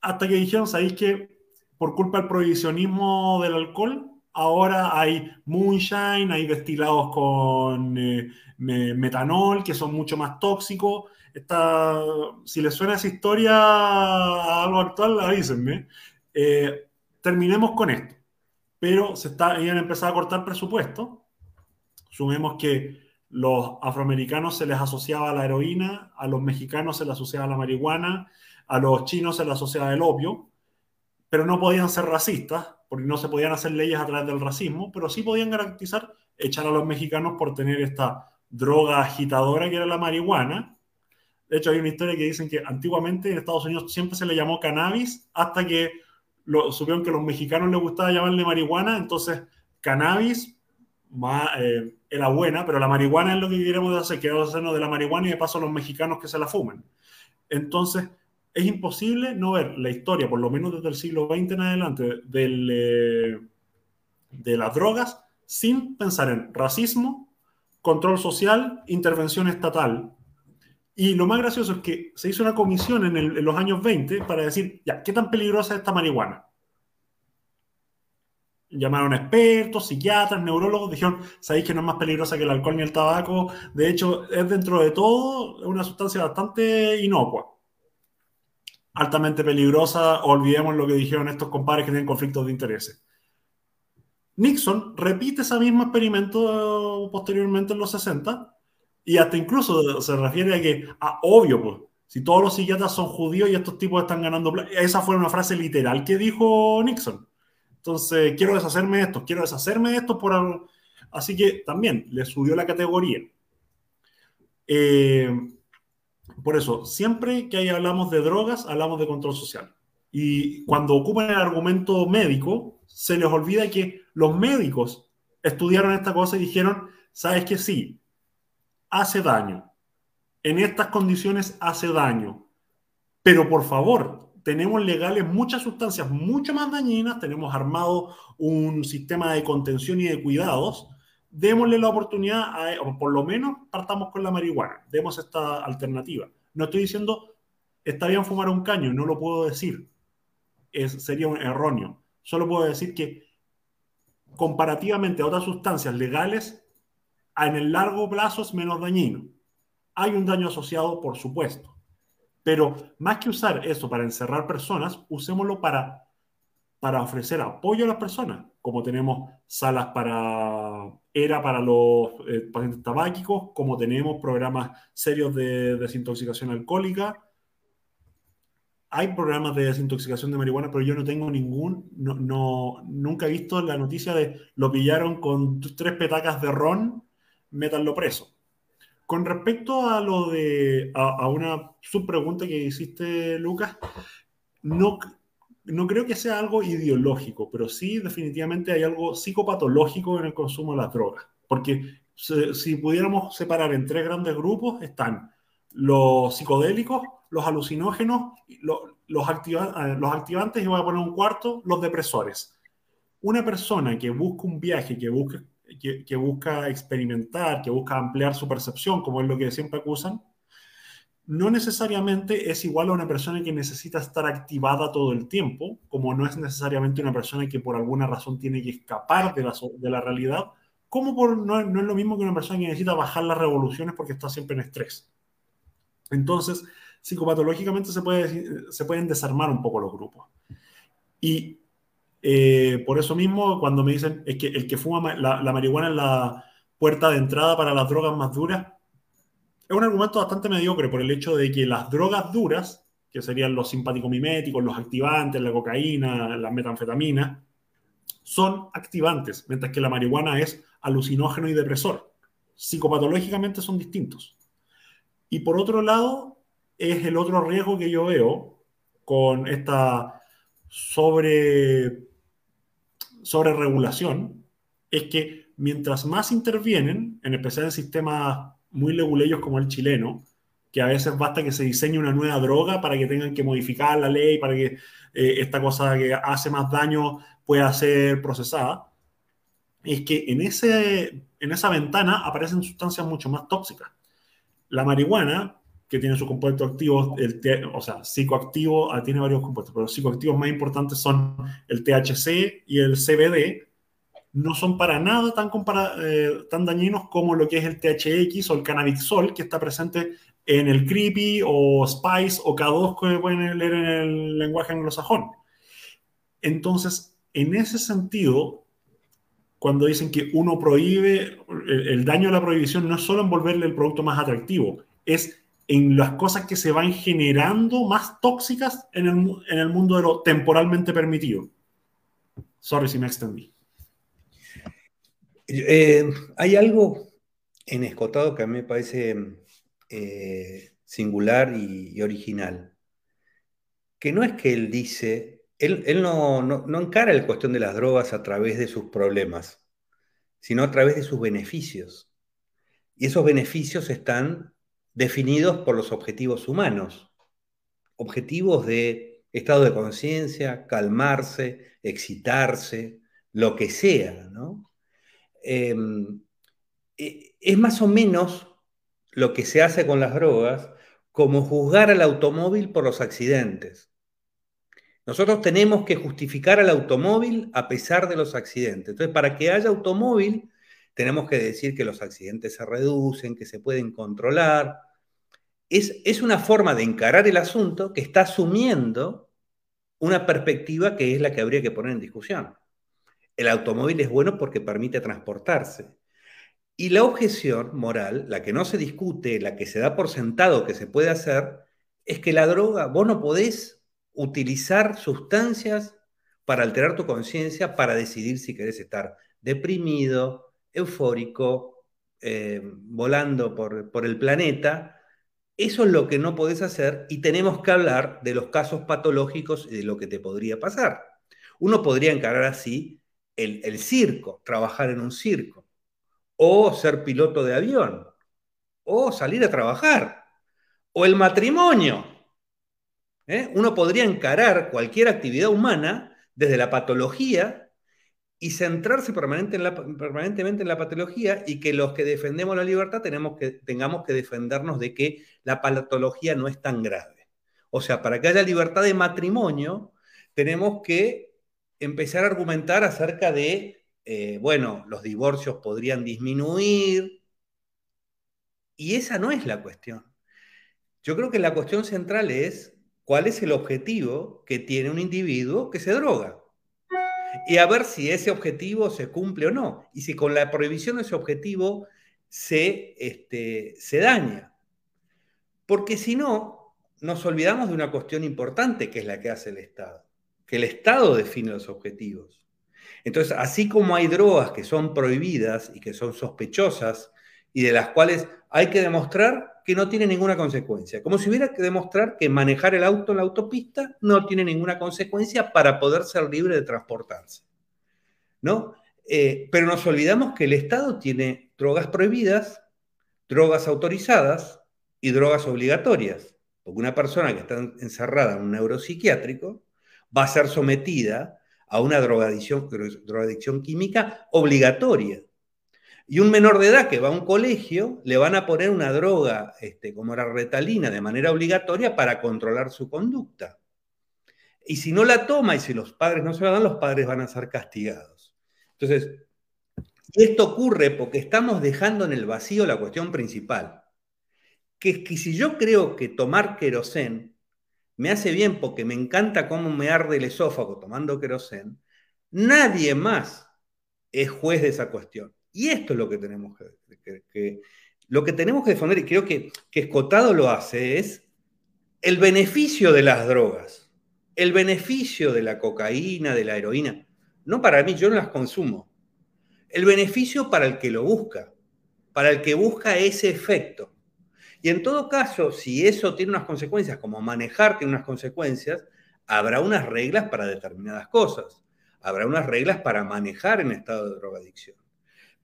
hasta que dijeron, ¿sabéis que por culpa del prohibicionismo del alcohol, ahora hay moonshine, hay destilados con eh, metanol, que son mucho más tóxicos? Está, si les suena esa historia a algo actual, avísenme. Eh, terminemos con esto. Pero se está, iban a a cortar presupuesto. Sumemos que los afroamericanos se les asociaba a la heroína, a los mexicanos se les asociaba a la marihuana, a los chinos se les asociaba el opio, pero no podían ser racistas, porque no se podían hacer leyes a través del racismo, pero sí podían garantizar echar a los mexicanos por tener esta droga agitadora que era la marihuana. De hecho, hay una historia que dicen que antiguamente en Estados Unidos siempre se le llamó cannabis hasta que lo, supieron que a los mexicanos les gustaba llamarle marihuana, entonces cannabis eh, era buena, pero la marihuana es lo que queremos hacer, queremos hacernos de la marihuana y de paso a los mexicanos que se la fuman. Entonces, es imposible no ver la historia, por lo menos desde el siglo XX en adelante, del, eh, de las drogas sin pensar en racismo, control social, intervención estatal. Y lo más gracioso es que se hizo una comisión en, los años 20 para decir, ya, ¿qué tan peligrosa es esta marihuana? Llamaron expertos, psiquiatras, neurólogos, dijeron, sabéis que no es más peligrosa que el alcohol ni el tabaco. De hecho, es dentro de todo una sustancia bastante inocua altamente peligrosa, olvidemos lo que dijeron estos compadres que tienen conflictos de intereses. Nixon repite ese mismo experimento posteriormente en los 60 y hasta incluso se refiere a que, ah, obvio, pues, si todos los psiquiatras son judíos y estos tipos están ganando esa fue una frase literal que dijo Nixon. Entonces, quiero deshacerme de esto, quiero deshacerme de esto por algo. Así que también le subió la categoría. Eh, por eso, siempre que hablamos de drogas, hablamos de control social. Y cuando ocupan el argumento médico, se les olvida que los médicos estudiaron esta cosa y dijeron, sabes que sí, hace daño. En estas condiciones hace daño. Pero por favor, tenemos legales muchas sustancias mucho más dañinas, tenemos armado un sistema de contención y de cuidados démosle la oportunidad, o por lo menos partamos con la marihuana, demos esta alternativa. No estoy diciendo, está bien fumar un caño, no lo puedo decir, sería un erróneo. Solo puedo decir que comparativamente a otras sustancias legales, en el largo plazo es menos dañino. Hay un daño asociado, por supuesto, pero más que usar eso para encerrar personas, usémoslo para, para ofrecer apoyo a las personas, como tenemos salas para ERA para los eh, pacientes tabáquicos, como tenemos programas serios de desintoxicación alcohólica, hay programas de desintoxicación de marihuana, pero yo no tengo ningún, no, nunca he visto la noticia de lo pillaron con tres petacas de ron, métanlo preso. Con respecto a lo de, a, una subpregunta que hiciste, Lucas, no, no creo que sea algo ideológico, pero sí definitivamente hay algo psicopatológico en el consumo de las drogas. Porque si pudiéramos separar en tres grandes grupos, están los psicodélicos, los alucinógenos, los, eh, los activantes y voy a poner un cuarto, los depresores. Una persona que busca un viaje, que busca, que, busca experimentar, que busca ampliar su percepción, como es lo que siempre acusan, no necesariamente es igual a una persona que necesita estar activada todo el tiempo, como no es necesariamente una persona que por alguna razón tiene que escapar de la, de la realidad, como por, no, no, es lo mismo que una persona que necesita bajar las revoluciones porque está siempre en estrés. Entonces, psicopatológicamente se, puede, se pueden desarmar un poco los grupos. Y eh, por eso mismo, cuando me dicen es que el que fuma la, marihuana es la puerta de entrada para las drogas más duras, es un argumento bastante mediocre por el hecho de que las drogas duras, que serían los simpático-miméticos, los activantes, la cocaína, la metanfetamina, son activantes, mientras que la marihuana es alucinógeno y depresor. Psicopatológicamente son distintos. Y por otro lado, es el otro riesgo que yo veo con esta sobre, sobre regulación, es que mientras más intervienen, en especial en sistemas muy leguleyos como el chileno, que a veces basta que se diseñe una nueva droga para que tengan que modificar la ley, para que eh, esta cosa que hace más daño pueda ser procesada, es que en, ese, en esa ventana aparecen sustancias mucho más tóxicas. La marihuana que tiene sus compuestos activos, el o sea, psicoactivo, ah, tiene varios compuestos, pero los psicoactivos más importantes son el THC y el CBD, no son para nada tan, eh, tan dañinos como lo que es el THX o el cannabixol, que está presente en el creepy o spice o K2 que pueden leer en el lenguaje anglosajón. Entonces, en ese sentido, cuando dicen que uno prohíbe, el, el daño de la prohibición no es solo envolverle el producto más atractivo, es en las cosas que se van generando más tóxicas en el, mundo de lo temporalmente permitido. Sorry si me extendí. Eh, hay algo en Escotado que a mí me parece eh, singular y, original, que no es que él dice, él, no, no encara la cuestión de las drogas a través de sus problemas, sino a través de sus beneficios. Y esos beneficios están definidos por los objetivos humanos. Objetivos de estado de conciencia, calmarse, excitarse, lo que sea, ¿no? Em, e, es más o menos lo que se hace con las drogas como juzgar al automóvil por los accidentes. Nosotros tenemos que justificar al automóvil a pesar de los accidentes. Entonces, para que haya automóvil, tenemos que decir que los accidentes se reducen, que se pueden controlar, es, una forma de encarar el asunto que está asumiendo una perspectiva que es la que habría que poner en discusión. El automóvil es bueno porque permite transportarse. Y la objeción moral, la que no se discute, la que se da por sentado que se puede hacer, es que la droga, vos no podés utilizar sustancias para alterar tu conciencia, para decidir si querés estar deprimido, eufórico, eh, volando por, el planeta, eso es lo que no podés hacer y tenemos que hablar de los casos patológicos y de lo que te podría pasar. Uno podría encarar así el, circo, trabajar en un circo, o ser piloto de avión, o salir a trabajar, o el matrimonio. ¿eh? Uno podría encarar cualquier actividad humana desde la patología y centrarse permanentemente en la patología y que los que defendemos la libertad tenemos que, tengamos que defendernos de que la patología no es tan grave. O sea, para que haya libertad de matrimonio, tenemos que empezar a argumentar acerca de eh, bueno, los divorcios podrían disminuir. Y esa no es la cuestión. Yo creo que la cuestión central es cuál es el objetivo que tiene un individuo que se droga. Y a ver si ese objetivo se cumple o no. Y si con la prohibición de ese objetivo se, este, se daña. Porque si no, nos olvidamos de una cuestión importante que es la que hace el Estado. Que el Estado define los objetivos. Entonces, así como hay drogas que son prohibidas y que son sospechosas y de las cuales hay que demostrar que no tiene ninguna consecuencia. Como si hubiera que demostrar que manejar el auto en la autopista no tiene ninguna consecuencia para poder ser libre de transportarse. ¿No? Eh, pero nos olvidamos que el Estado tiene drogas prohibidas, drogas autorizadas y drogas obligatorias. Porque una persona que está encerrada en un neuropsiquiátrico va a ser sometida a una drogadicción, química obligatoria. Y un menor de edad que va a un colegio, le van a poner una droga este, como la retalina de manera obligatoria para controlar su conducta. Y si no la toma y si los padres no se la dan, los padres van a ser castigados. Entonces, esto ocurre porque estamos dejando en el vacío la cuestión principal, que es que si yo creo que tomar querosén me hace bien porque me encanta cómo me arde el esófago tomando querosén, nadie más es juez de esa cuestión. Y esto es lo que tenemos que, lo que tenemos que defender, y creo que, que Escotado lo hace, es el beneficio de las drogas, el beneficio de la cocaína, de la heroína. No para mí, yo no las consumo. El beneficio para el que lo busca, para el que busca ese efecto. Y en todo caso, si eso tiene unas consecuencias, como manejar tiene unas consecuencias, habrá unas reglas para determinadas cosas. Habrá unas reglas para manejar en estado de drogadicción.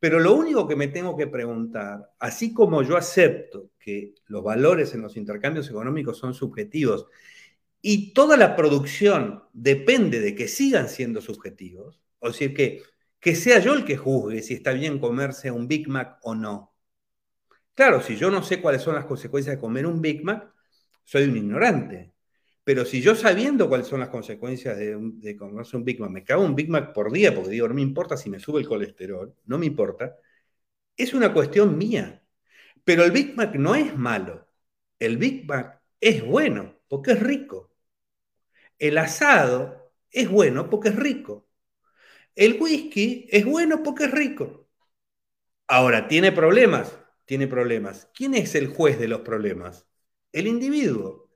Pero lo único que me tengo que preguntar, así como yo acepto que los valores en los intercambios económicos son subjetivos y toda la producción depende de que sigan siendo subjetivos, o decir, que, que sea yo el que juzgue si está bien comerse un Big Mac o no. Claro, si yo no sé cuáles son las consecuencias de comer un Big Mac, soy un ignorante. Pero si yo sabiendo cuáles son las consecuencias de, de comerse un Big Mac, me cago un Big Mac por día porque digo, no me importa si me sube el colesterol, no me importa, es una cuestión mía. Pero el Big Mac no es malo. El Big Mac es bueno porque es rico. El asado es bueno porque es rico. El whisky es bueno porque es rico. Ahora, ¿tiene problemas? Tiene problemas. ¿Quién es el juez de los problemas? El individuo.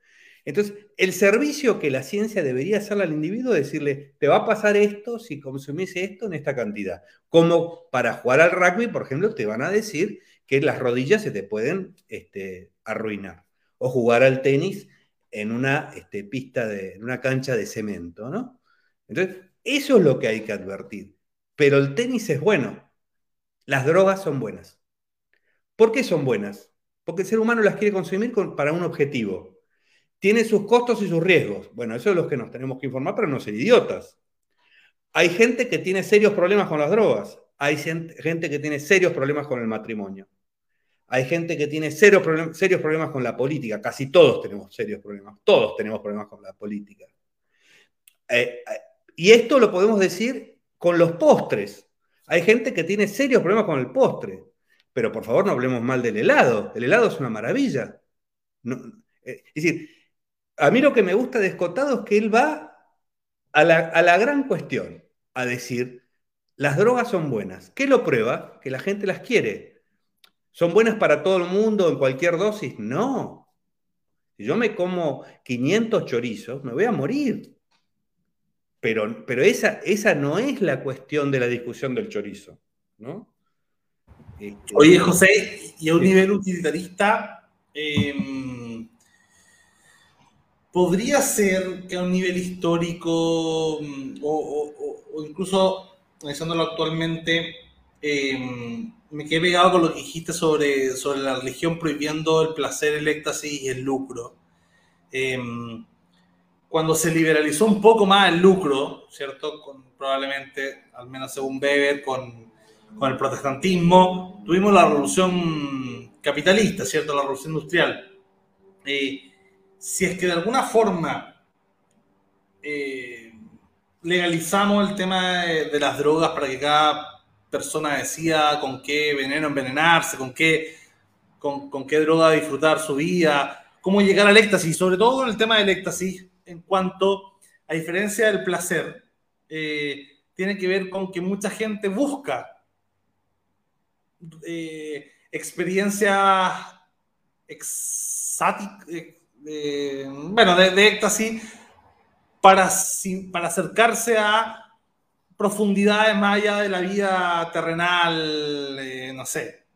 Entonces, el servicio que la ciencia debería hacerle al individuo es decirle, te va a pasar esto si consumís esto en esta cantidad. Como para jugar al rugby, por ejemplo, te van a decir que las rodillas se te pueden este, arruinar. O jugar al tenis en una este, pista, de, en una cancha de cemento, ¿no? Entonces, eso es lo que hay que advertir. Pero el tenis es bueno. Las drogas son buenas. ¿Por qué son buenas? Porque el ser humano las quiere consumir para un objetivo tiene sus costos y sus riesgos. Bueno, eso es lo que nos tenemos que informar para no ser idiotas. Hay gente que tiene serios problemas con las drogas. Hay gente que tiene serios problemas con el matrimonio. Hay gente que tiene serios, problemas con la política. Casi todos tenemos serios problemas. Todos tenemos problemas con la política. Eh, eh, y esto lo podemos decir con los postres. Hay gente que tiene serios problemas con el postre. Pero por favor no hablemos mal del helado. El helado es una maravilla. Eh, es decir, a mí lo que me gusta de Escotado es que él va a la, gran cuestión, a decir, las drogas son buenas. ¿Qué lo prueba? Que la gente las quiere. ¿Son buenas para todo el mundo en cualquier dosis? No. Si yo me como 500 chorizos, me voy a morir. Pero, pero esa, esa no es la cuestión de la discusión del chorizo. ¿no? Este, Oye, José, y a un nivel utilitarista, em, podría ser que a un nivel histórico o, incluso analizándolo actualmente, em, me quedé pegado con lo que dijiste sobre, sobre la religión prohibiendo el placer, el éxtasis y el lucro. Em, cuando se liberalizó un poco más el lucro, ¿cierto? Con, probablemente, al menos según Weber, con, con el protestantismo, tuvimos la revolución capitalista, ¿cierto? La revolución industrial. Eh, si es que de alguna forma eh, legalizamos el tema de, las drogas para que cada persona decía con qué veneno envenenarse, con qué, con, con qué droga disfrutar su vida, cómo llegar al éxtasis, sobre todo en el tema del éxtasis, en cuanto, a diferencia del placer, eh, tiene que ver con que mucha gente busca eh, experiencias exáticas, eh, bueno, de, éxtasis, para, para acercarse a profundidades más allá de la vida terrenal, no sé,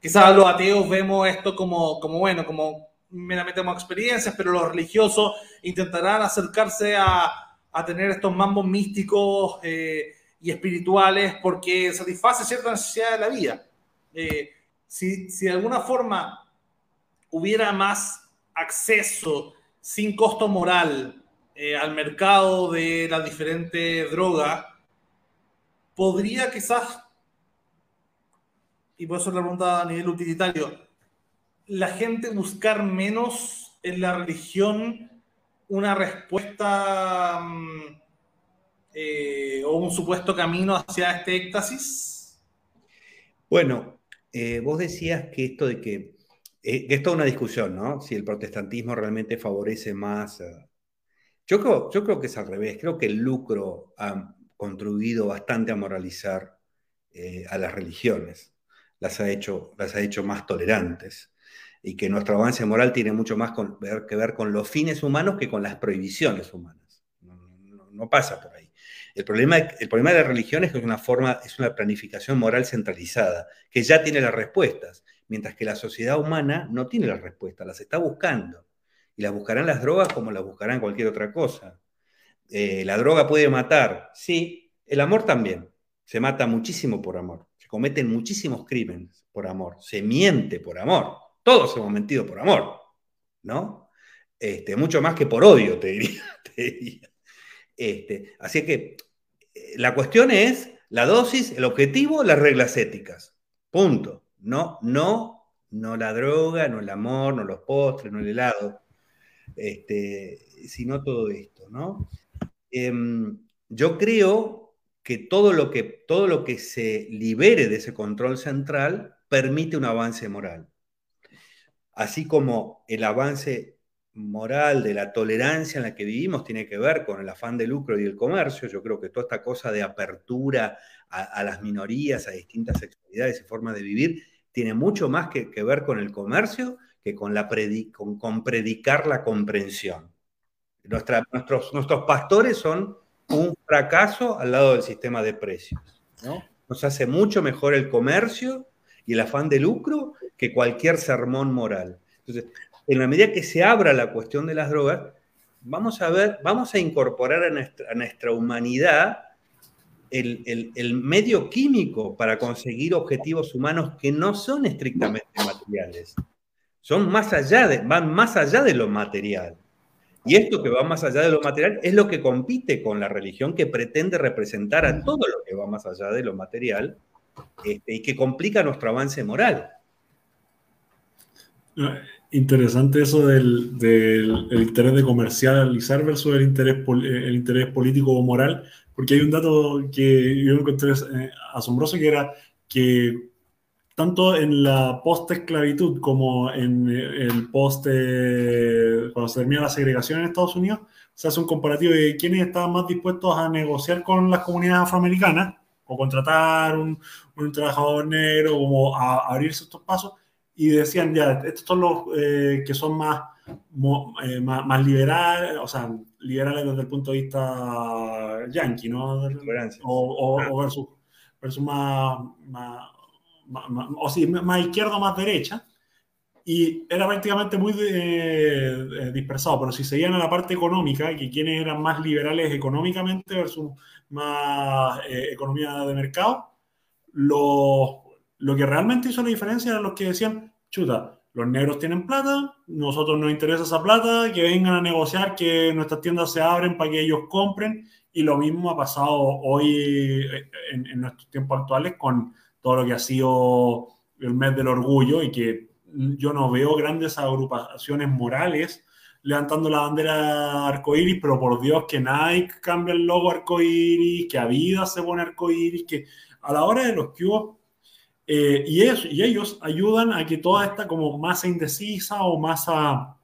Quizás los ateos vemos esto como, como bueno, como meramente como experiencias, pero los religiosos intentarán acercarse a, a tener estos mambos místicos eh, espirituales porque satisface cierta necesidad de la vida. Eh, si, si de alguna forma hubiera más acceso sin costo moral eh, al mercado de las diferentes drogas, podría quizás y por eso la pregunta a nivel utilitario, la gente buscar menos en la religión una respuesta mm, eh, o un supuesto camino hacia este éxtasis? Bueno, eh, vos decías que esto de que, eh, es una discusión, ¿no? Si el protestantismo realmente favorece más... yo, creo, yo creo que es al revés, creo que el lucro ha contribuido bastante a moralizar a las religiones las ha hecho, las ha hecho más tolerantes y que nuestro avance moral tiene mucho más que ver con los fines humanos que con las prohibiciones humanas. No, pasa por ahí. El problema, el problema de la religión es que es una forma, es una planificación moral centralizada, que ya tiene las respuestas, mientras que la sociedad humana no tiene las respuestas, las está buscando. Y las buscarán las drogas como las buscarán cualquier otra cosa. Eh, la droga puede matar, sí, el amor también. Se mata muchísimo por amor cometen muchísimos crímenes por amor, se miente por amor, todos hemos mentido por amor, ¿no? Este, mucho más que por odio, te diría. Este, así que la cuestión es la dosis, el objetivo, las reglas éticas. Punto. No, no, no la droga, no el amor, no los postres, no el helado, este, sino todo esto, ¿no? Em, yo creo que todo lo que, todo lo que se libere de ese control central permite un avance moral. Así como el avance moral de la tolerancia en la que vivimos tiene que ver con el afán de lucro y el comercio, yo creo que toda esta cosa de apertura a, las minorías, a distintas sexualidades y formas de vivir, tiene mucho más que, ver con el comercio que con, la con, predicar la comprensión. nuestros, nuestros pastores son un fracaso al lado del sistema de precios. ¿no? Nos hace mucho mejor el comercio y el afán de lucro que cualquier sermón moral. Entonces, en la medida que se abra la cuestión de las drogas, vamos a ver, vamos a incorporar a nuestra, humanidad el, el, medio químico para conseguir objetivos humanos que no son estrictamente materiales. Son más allá de, van más allá de lo material. Y esto que va más allá de lo material es lo que compite con la religión que pretende representar a todo lo que va más allá de lo material este, y que complica nuestro avance moral. Interesante eso del, interés de comercializar versus el interés, el interés político o moral, porque hay un dato que yo encontré eh, asombroso que era que tanto en la post-esclavitud como en el post, cuando se termina la segregación en Estados Unidos, se hace un comparativo de quiénes estaban más dispuestos a negociar con las comunidades afroamericanas o contratar un, un trabajador negro, como a, abrirse estos pasos, y decían, ya, estos son los eh, que son más, eh, más, más, liberales, o sea, liberales desde el punto de vista yankee, ¿no? O, o, versus, versus más, más o sí, más izquierda o más derecha, y era prácticamente muy eh, dispersado, pero si seguían a la parte económica, que quienes eran más liberales económicamente versus más eh, economía de mercado, lo, lo que realmente hizo la diferencia eran los que decían, chuta, los negros tienen plata, nosotros nos interesa esa plata, que vengan a negociar, que nuestras tiendas se abren para que ellos compren, y lo mismo ha pasado hoy eh, en, en nuestros tiempos actuales con todo lo que ha sido el mes del orgullo y que yo no veo grandes agrupaciones morales levantando la bandera arcoíris, pero por Dios que Nike cambia el logo arcoíris, que Adidas se pone arcoíris, que a la hora de los cubos, eh, y, ellos, y ellos ayudan a que toda esta como masa indecisa o masa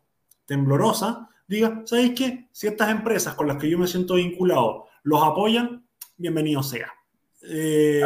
temblorosa diga, ¿sabéis qué? Si estas empresas con las que yo me siento vinculado los apoyan, bienvenido sea. Eh,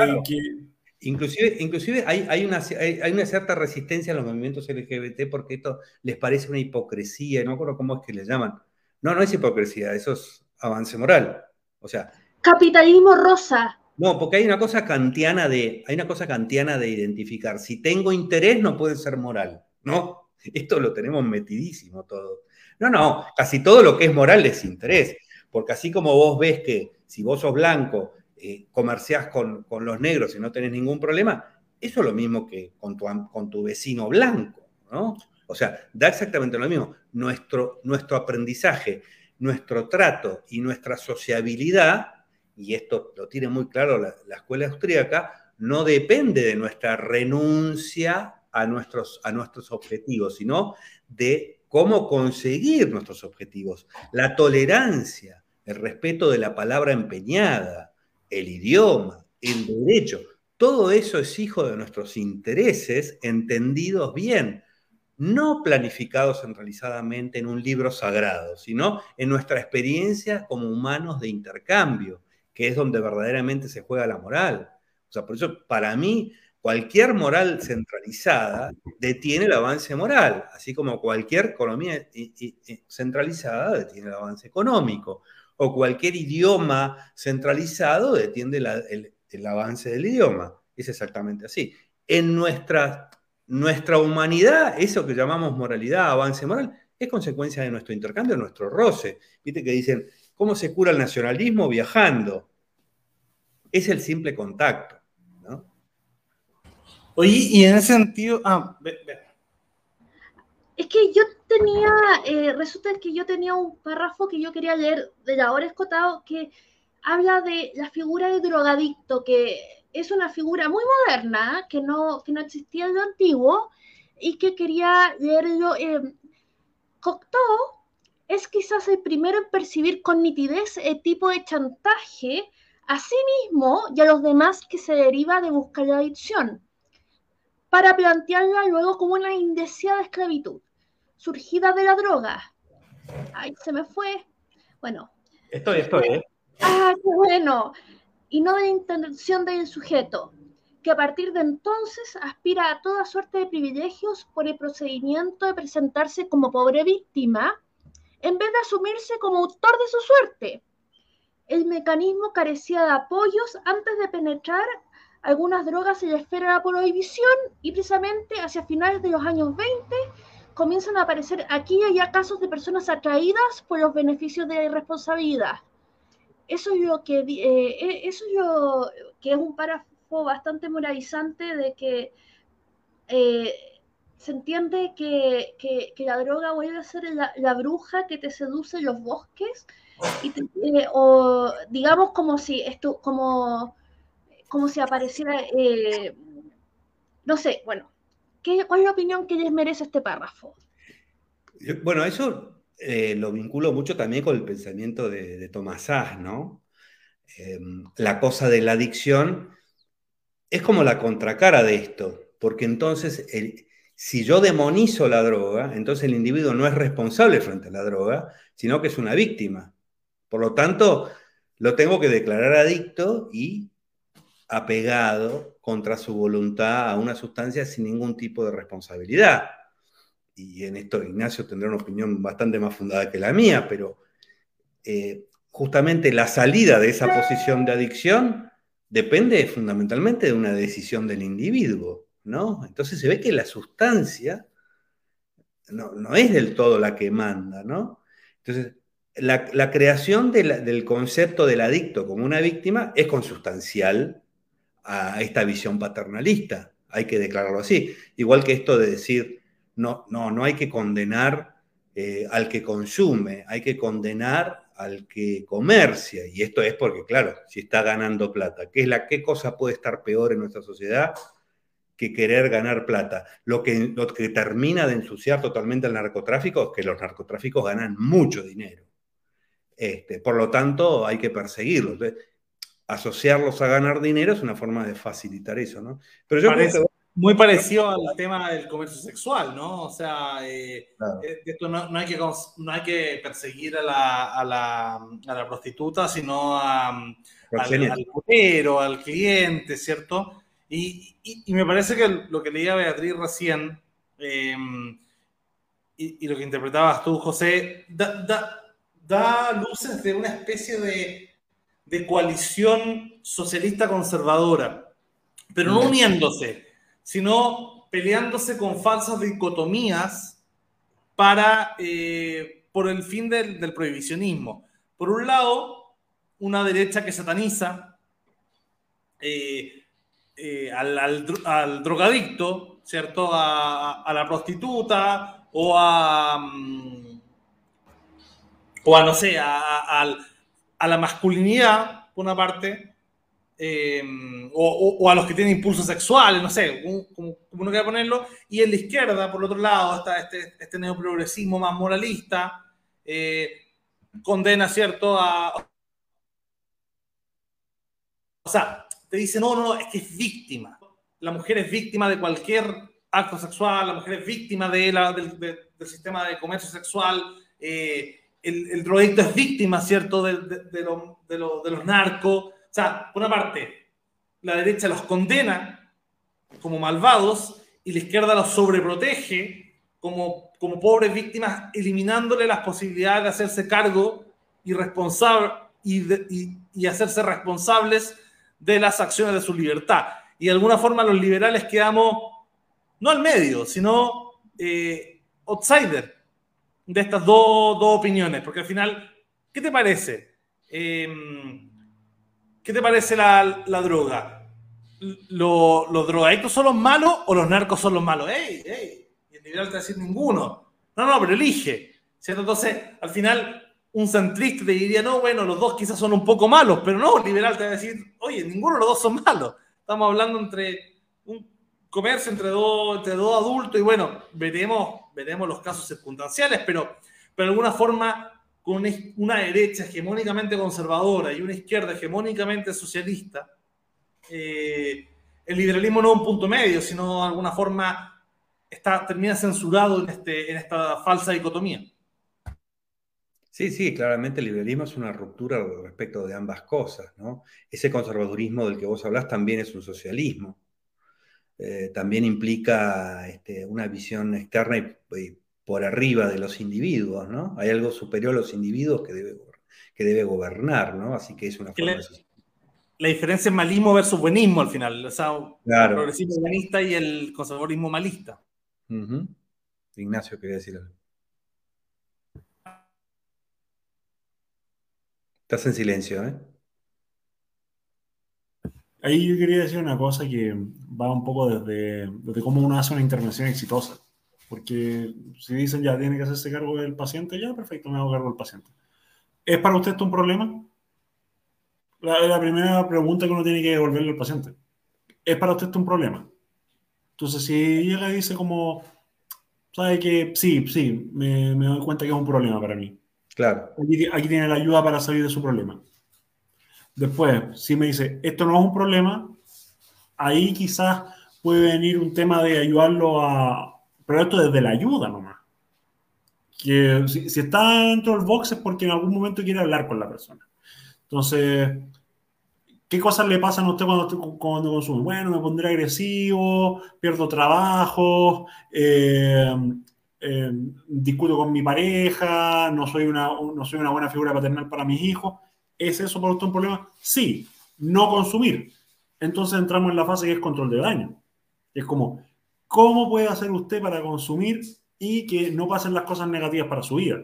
inclusive, inclusive hay, hay, una, hay, una, cierta resistencia a los movimientos LGBT porque esto les parece una hipocresía, no me acuerdo cómo es que le llaman. No, no es hipocresía, eso es avance moral. O sea. Capitalismo rosa. No, porque hay una cosa kantiana de, hay una cosa de identificar. Si tengo interés, no puede ser moral. ¿No? Esto lo tenemos metidísimo todo. No, no, casi todo lo que es moral es interés. Porque así como vos ves que si vos sos blanco, eh, comerciás con, los negros y no tenés ningún problema, eso es lo mismo que con tu, con tu vecino blanco, ¿no? O sea, da exactamente lo mismo. Nuestro, nuestro aprendizaje, nuestro trato y nuestra sociabilidad, y esto lo tiene muy claro la, la escuela austríaca, no depende de nuestra renuncia a nuestros, a nuestros objetivos, sino de cómo conseguir nuestros objetivos. La tolerancia, el respeto de la palabra empeñada, el idioma, el derecho, todo eso es hijo de nuestros intereses entendidos bien, no planificados centralizadamente en un libro sagrado, sino en nuestra experiencia como humanos de intercambio, que es donde verdaderamente se juega la moral. O sea, por eso para mí cualquier moral centralizada detiene el avance moral, así como cualquier economía centralizada detiene el avance económico, o cualquier idioma centralizado detiene el, avance del idioma. Es exactamente así. En nuestra, nuestra humanidad, eso que llamamos moralidad, avance moral, es consecuencia de nuestro intercambio, nuestro roce. Viste que dicen, ¿cómo se cura el nacionalismo? Viajando. Es el simple contacto. Oye, y en ese sentido, ah, ve, Es que yo tenía, eh, resulta que yo tenía un párrafo que yo quería leer de la hora escotado que habla de la figura de drogadicto, que es una figura muy moderna, que no, que no existía en lo antiguo, y que quería leerlo. Eh, Cocteau es quizás el primero en percibir con nitidez el tipo de chantaje a sí mismo y a los demás que se deriva de buscar la adicción para plantearla luego como una indeseada esclavitud, surgida de la droga. Ay, se me fue. Bueno. Estoy, estoy, ¿eh? Ah, qué bueno. Y no de la intención del sujeto, que a partir de entonces aspira a toda suerte de privilegios por el procedimiento de presentarse como pobre víctima, en vez de asumirse como autor de su suerte. El mecanismo carecía de apoyos antes de penetrar algunas drogas en la esfera de la prohibición y precisamente hacia finales de los años 20 comienzan a aparecer aquí y allá casos de personas atraídas por los beneficios de la irresponsabilidad. Eso es lo que, eh, eh, eso es que es un párrafo bastante moralizante de que eh, se entiende que, que, la droga vuelve a ser la, la, bruja que te seduce en los bosques y o digamos como si esto como como si apareciera, eh, no sé, bueno, ¿qué, ¿cuál es la opinión que les merece este párrafo? Bueno, eso eh, lo vinculo mucho también con el pensamiento de, Thomas Sass, ¿no? Em, la cosa de la adicción es como la contracara de esto, porque entonces si yo demonizo la droga, entonces el individuo no es responsable frente a la droga, sino que es una víctima. Por lo tanto, lo tengo que declarar adicto y apegado contra su voluntad a una sustancia sin ningún tipo de responsabilidad. Y en esto Ignacio tendrá una opinión bastante más fundada que la mía, pero eh, justamente la salida de esa posición de adicción depende fundamentalmente de una decisión del individuo, ¿no? Entonces se ve que la sustancia no, es del todo la que manda. Entonces, la, creación del concepto del adicto como una víctima es consustancial a esta visión paternalista, hay que declararlo así. Igual que esto de decir, no, no, no hay que condenar eh, al que consume, hay que condenar al que comercia. Y esto es porque, claro, si está ganando plata, ¿qué, es la, qué cosa puede estar peor en nuestra sociedad que querer ganar plata. Lo que, lo que termina de ensuciar totalmente el narcotráfico es que los narcotráficos ganan mucho dinero. Este, por lo tanto, hay que perseguirlos. asociarlos a ganar dinero es una forma de facilitar eso, ¿no? Pero yo creo que muy parecido al tema del comercio sexual, ¿no? O sea, eh, eh, esto no, hay que, no hay que perseguir a la, a la, a la prostituta, sino a, al, al al cliente, ¿cierto? Y, y, me parece que lo que leía Beatriz recién em, y, lo que interpretabas tú, José, da, da, da luces de una especie de, de coalición socialista conservadora, pero no uniéndose sino peleándose con falsas dicotomías para, eh, por el fin del, prohibicionismo. Por un lado, una derecha que sataniza eh, eh, al, drogadicto, ¿cierto? A, la prostituta o a, mm, o a no sé, a, a la masculinidad, por una parte, Em, o, a los que tienen impulsos sexuales, no sé, como, uno quiera ponerlo, y en la izquierda, por otro lado, está este, este neoprogresismo más moralista, eh, condena, ¿cierto?, a... O sea, te dice, no, no, es que es víctima. La mujer es víctima de cualquier acto sexual, la mujer es víctima de la, del, sistema de comercio sexual, eh, el, el drogadicto es víctima, ¿cierto?, de, de, los narcos. O sea, por una parte, la derecha los condena como malvados y la izquierda los sobreprotege como, como pobres víctimas, eliminándole las posibilidades de hacerse cargo y, responsable, y, hacerse responsables de las acciones de su libertad. Y de alguna forma los liberales quedamos no al medio, sino eh, outsider de estas dos, opiniones, porque al final, ¿qué te parece? Eh, ¿Qué te parece la, droga? ¿Los drogadictos son los malos o los narcos son los malos? ¡Ey, ey! Y el liberal te va a decir ninguno. No, no, pero elige. ¿Cierto? Entonces, al final, un centrista te diría, no, bueno, los dos quizás son un poco malos, pero no, el liberal te va a decir, oye, ninguno de los dos son malos. Estamos hablando entre un comercio entre dos, entre dos adultos y bueno, veremos, veremos los casos circunstanciales, pero, pero de alguna forma con una, derecha hegemónicamente conservadora y una izquierda hegemónicamente socialista, eh, el liberalismo no es un punto medio, sino de alguna forma está, termina censurado en, este, en esta falsa dicotomía. Sí, sí, claramente el liberalismo es una ruptura respecto de ambas cosas, ¿no? Ese conservadurismo del que vos hablás también es un socialismo. Eh, también implica este, una visión externa y, por arriba de los individuos, ¿no? Hay algo superior a los individuos que debe, que debe gobernar, ¿no? Así que es una forma la, de... la diferencia es malismo versus buenismo al final, o sea, el progresismo buenista y el conservadorismo malista. Ignacio quería decir algo. Estás en silencio, ¿eh? Ahí yo quería decir una cosa que va un poco desde, desde cómo uno hace una intervención exitosa. Porque si dicen ya tiene que hacerse cargo del paciente, ya perfecto, me hago cargo del paciente. ¿Es para usted esto un problema? La, la primera pregunta que uno tiene que devolverle al paciente. ¿Es para usted esto un problema? Entonces, si llega y dice como, sabe que sí, sí, me, me doy cuenta que es un problema para mí. Claro. Aquí, tiene la ayuda para salir de su problema. Después, si me dice, esto no es un problema, ahí quizás puede venir un tema de ayudarlo a, pero esto desde la ayuda nomás. Que si, está dentro del box es porque en algún momento quiere hablar con la persona. Entonces, ¿qué cosas le pasan a usted cuando, cuando consume? Bueno, me pondré agresivo, pierdo trabajo, eh, eh, discuto con mi pareja, no soy, una, no soy una buena figura paternal para mis hijos. ¿Es eso usted un problema? Sí, no consumir. Entonces entramos en la fase que es control de daño. Es como, ¿Cómo puede hacer usted para consumir y que no pasen las cosas negativas para su vida?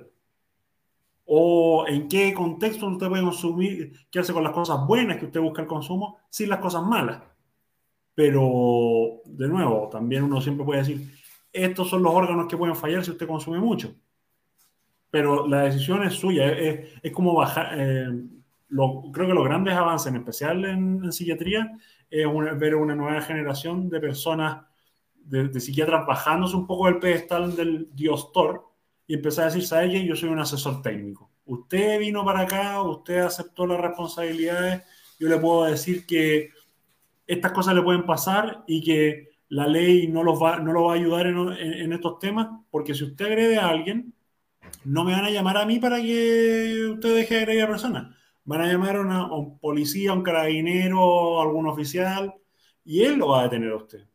¿O en qué contexto usted puede consumir, qué hace con las cosas buenas que usted busca el consumo sin las cosas malas? Pero, de nuevo, también uno siempre puede decir, estos son los órganos que pueden fallar si usted consume mucho. Pero la decisión es suya, es, como bajar, eh, creo que los grandes avances, en especial en, psiquiatría, es ver una nueva generación de personas, de, psiquiatras bajándose un poco del pedestal del dios Thor y empezar a decir, ¿sabe qué? Yo soy un asesor técnico. Usted vino para acá, usted aceptó las responsabilidades, yo le puedo decir que estas cosas le pueden pasar y que la ley no, los va, no lo va a ayudar en, estos temas, porque si usted agrede a alguien, no me van a llamar a mí para que usted deje de agredir a personas. Van a llamar a, un policía, a un carabinero, a algún oficial, y él lo va a detener a usted.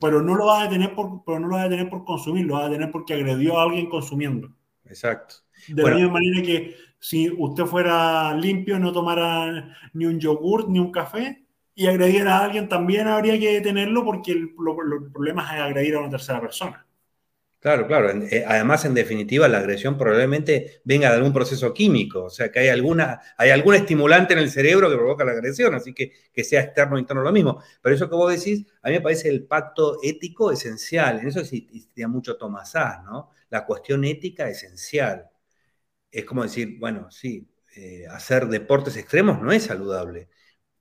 Pero no lo va a detener por, pero no lo va a detener por consumir, lo va a detener porque agredió a alguien consumiendo. Exacto. De la misma manera que si usted fuera limpio, no tomara ni un yogur ni un café, y agredir a alguien también habría que detenerlo porque el, problema es agredir a una tercera persona. Claro, claro. Eh, además, en definitiva, la agresión probablemente venga de algún proceso químico, o sea, que hay, alguna, hay algún estimulante en el cerebro que provoca la agresión, así que que sea externo o interno lo mismo. Pero eso que vos decís, a mí me parece el pacto ético esencial. En eso existía mucho Tomás ¿no? La cuestión ética esencial. Es como decir, bueno, sí, eh, hacer deportes extremos no es saludable,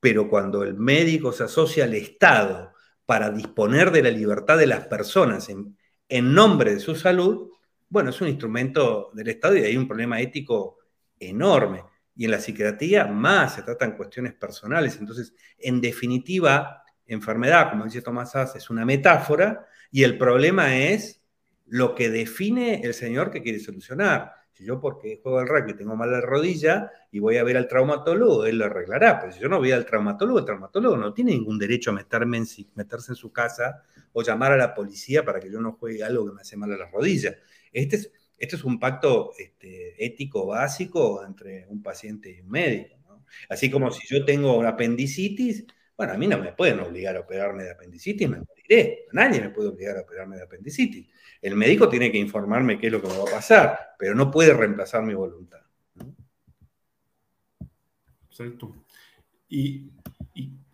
pero cuando el médico se asocia al Estado para disponer de la libertad de las personas en, nombre de su salud, bueno, es un instrumento del Estado y hay un problema ético enorme. Y en la psiquiatría más se tratan cuestiones personales. Entonces, en definitiva, enfermedad, como dice Tomás es una metáfora y el problema es lo que define el señor que quiere solucionar. Si yo porque juego al rugby tengo mala rodilla y voy a ver al traumatólogo, él lo arreglará. Pero si yo no voy al traumatólogo, el traumatólogo no tiene ningún derecho a meterme en, meterse en su casa o llamar a la policía para que yo no juegue algo que me hace mal a las rodillas. Este es, este es un pacto este, ético básico entre un paciente y un médico. Así como si yo tengo una apendicitis, bueno, a mí no me pueden obligar a operarme de apendicitis, me moriré. Nadie me puede obligar a operarme de apendicitis. El médico tiene que informarme qué es lo que me va a pasar, pero no puede reemplazar mi voluntad. Exacto. Y,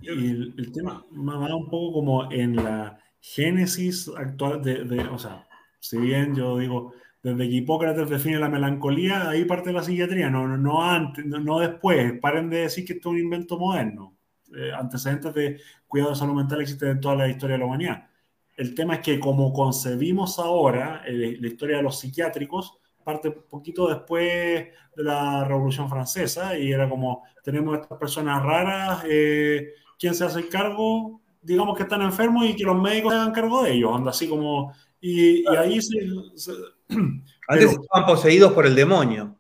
el, tema va un poco como en la génesis actual de, o sea, si bien yo digo, desde que Hipócrates define la melancolía, ahí parte la psiquiatría, no, no antes, no, después, paren de decir que esto es un invento moderno. Eh, antecedentes de cuidado de salud mental existen en toda la historia de la humanidad. El tema es que como concebimos ahora eh, la historia de los psiquiátricos, parte un poquito después de la Revolución Francesa y era como, tenemos estas personas raras, eh, ¿quién se hace cargo? Digamos que están enfermos y que los médicos se hagan cargo de ellos, anda así como... Y, ahí se... Antes estaban poseídos por el demonio.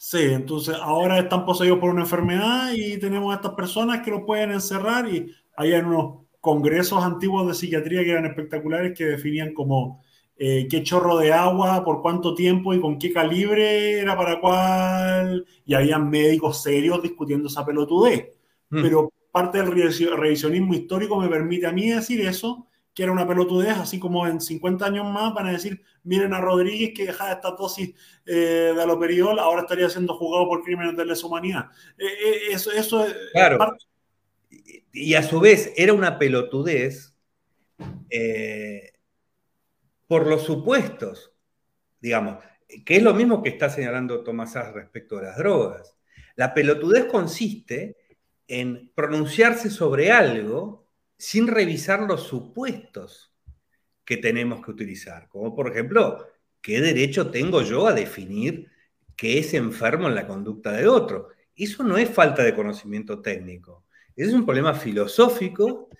Sí, entonces ahora están poseídos por una enfermedad y tenemos a estas personas que lo pueden encerrar y hay unos congresos antiguos de psiquiatría que eran espectaculares que definían como eh, qué chorro de agua, por cuánto tiempo y con qué calibre era para cuál. Y había médicos serios discutiendo esa pelotudez. Mm. Pero parte del revisionismo histórico me permite a mí decir eso, que era una pelotudez, así como en 50 años más van a decir, miren a Rodríguez que dejaba esta dosis eh, de aloperiol, ahora estaría siendo juzgado por crímenes de lesa humanidad. Eh, eso, eso claro y a su vez era una pelotudez eh, por los supuestos, digamos, que es lo mismo que está señalando Tomás respecto a las drogas. La pelotudez consiste en pronunciarse sobre algo sin revisar los supuestos que tenemos que utilizar, como por ejemplo, ¿qué derecho tengo yo a definir qué es enfermo en la conducta de otro? Eso no es falta de conocimiento técnico. Es un problema filosófico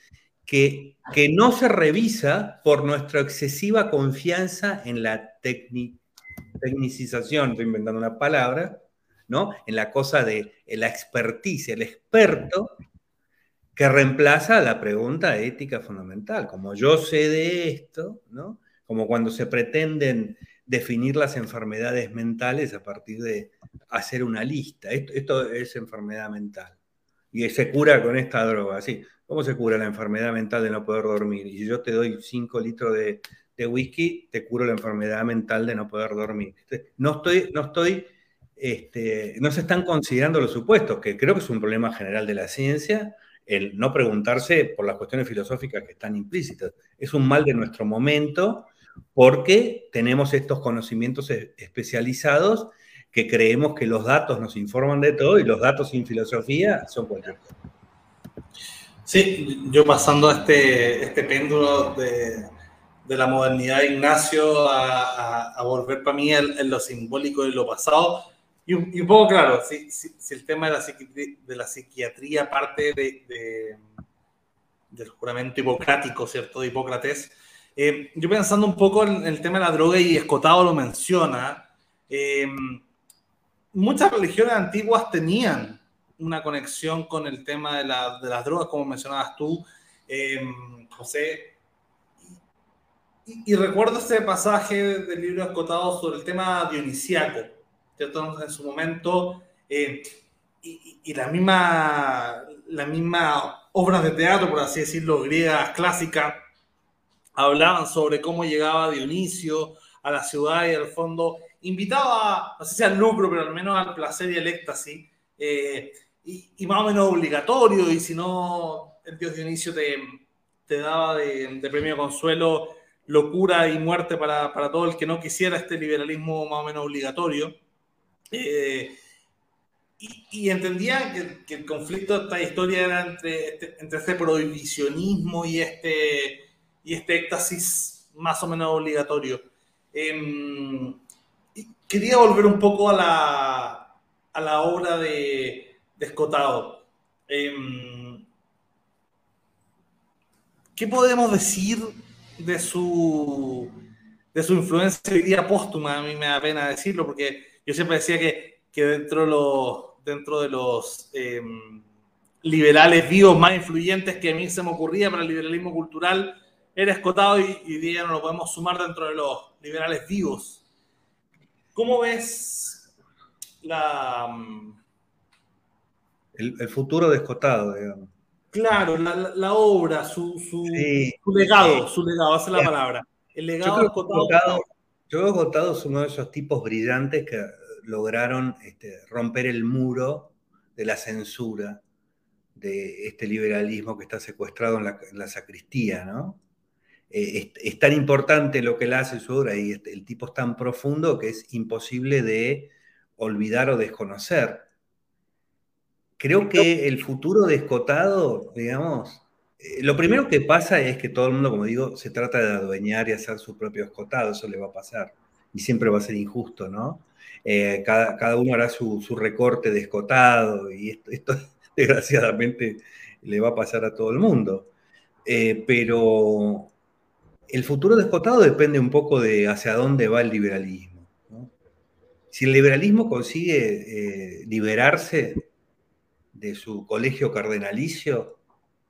que, que no se revisa por nuestra excesiva confianza en la tecnicización, estoy inventando una palabra, ¿no? En la cosa de la experticia, el experto, que reemplaza la pregunta ética fundamental. Como yo sé de esto, ¿no? Como cuando se pretenden definir las enfermedades mentales a partir de hacer una lista. esto es enfermedad mental y se cura con esta droga. ¿sí? ¿Cómo se cura la enfermedad mental de no poder dormir? Y si yo te doy 5 litros de, whisky, te curo la enfermedad mental de no poder dormir. No estoy, no estoy, este, no se están considerando los supuestos, que creo que es un problema general de la ciencia, el no preguntarse por las cuestiones filosóficas que están implícitas. Es un mal de nuestro momento porque tenemos estos conocimientos especializados que creemos que los datos nos informan de todo y los datos sin filosofía son cualquier cosa. Sí, yo pasando este, este péndulo de, de la modernidad de Ignacio a, volver para mí en, lo simbólico de lo pasado. Y un, poco claro, si, el tema de la, de la psiquiatría parte de, del juramento hipocrático, ¿cierto? De Hipócrates. Eh, yo pensando un poco en, el tema de la droga y Escotado lo menciona, eh, muchas religiones antiguas tenían una conexión con el tema de, de las drogas, como mencionabas tú, eh, José. Y, recuerdo ese pasaje del libro Escotado sobre el tema dionisiaco, ¿cierto? En su momento, y, y, la misma, la misma obras de teatro, por así decirlo, griegas clásicas, hablaban sobre cómo llegaba Dionisio a la ciudad y al fondo invitaba, no sé si al lucro, pero al menos al placer y al éxtasis, eh, y, más o menos obligatorio, y si no, el dios Dionisio te, te daba de, premio consuelo locura y muerte para, para, todo el que no quisiera este liberalismo más o menos obligatorio. Eh, y, entendían que, el conflicto de esta historia era entre, este, entre este prohibicionismo y este, y este éxtasis más o menos obligatorio. Em, quería volver un poco a la, a la obra de, de Escotado. Em, ¿Qué podemos decir de su, de su influencia hoy día póstuma? A mí me da pena decirlo porque yo siempre decía que, que dentro de los dentro de los em, liberales vivos más influyentes que a mí se me ocurría para el liberalismo cultural era escotado y hoy día no lo podemos sumar dentro de los liberales vivos. ¿Cómo ves la... Mm, el, futuro de escotado, digamos. Claro, la, obra, su, su, legado, su legado, es la palabra. El legado de Escotado. Yo creo que Escotado es uno de esos tipos brillantes que lograron este, romper el muro de la censura de este liberalismo que está secuestrado en la, sacristía, ¿no? Eh, es, tan importante lo que él hace su obra y este, el tipo es tan profundo que es imposible de olvidar o desconocer. Creo que el futuro de Escotado, digamos, eh, lo primero que pasa es que todo el mundo, como digo, se trata de adueñar y hacer su propio escotado, eso le va a pasar. Y siempre va a ser injusto, ¿no? Eh, cada, uno hará su, recorte de escotado y esto, desgraciadamente le va a pasar a todo el mundo. Eh, pero el futuro de escotado depende un poco de hacia dónde va el liberalismo. Si el liberalismo consigue eh, liberarse de su colegio cardenalicio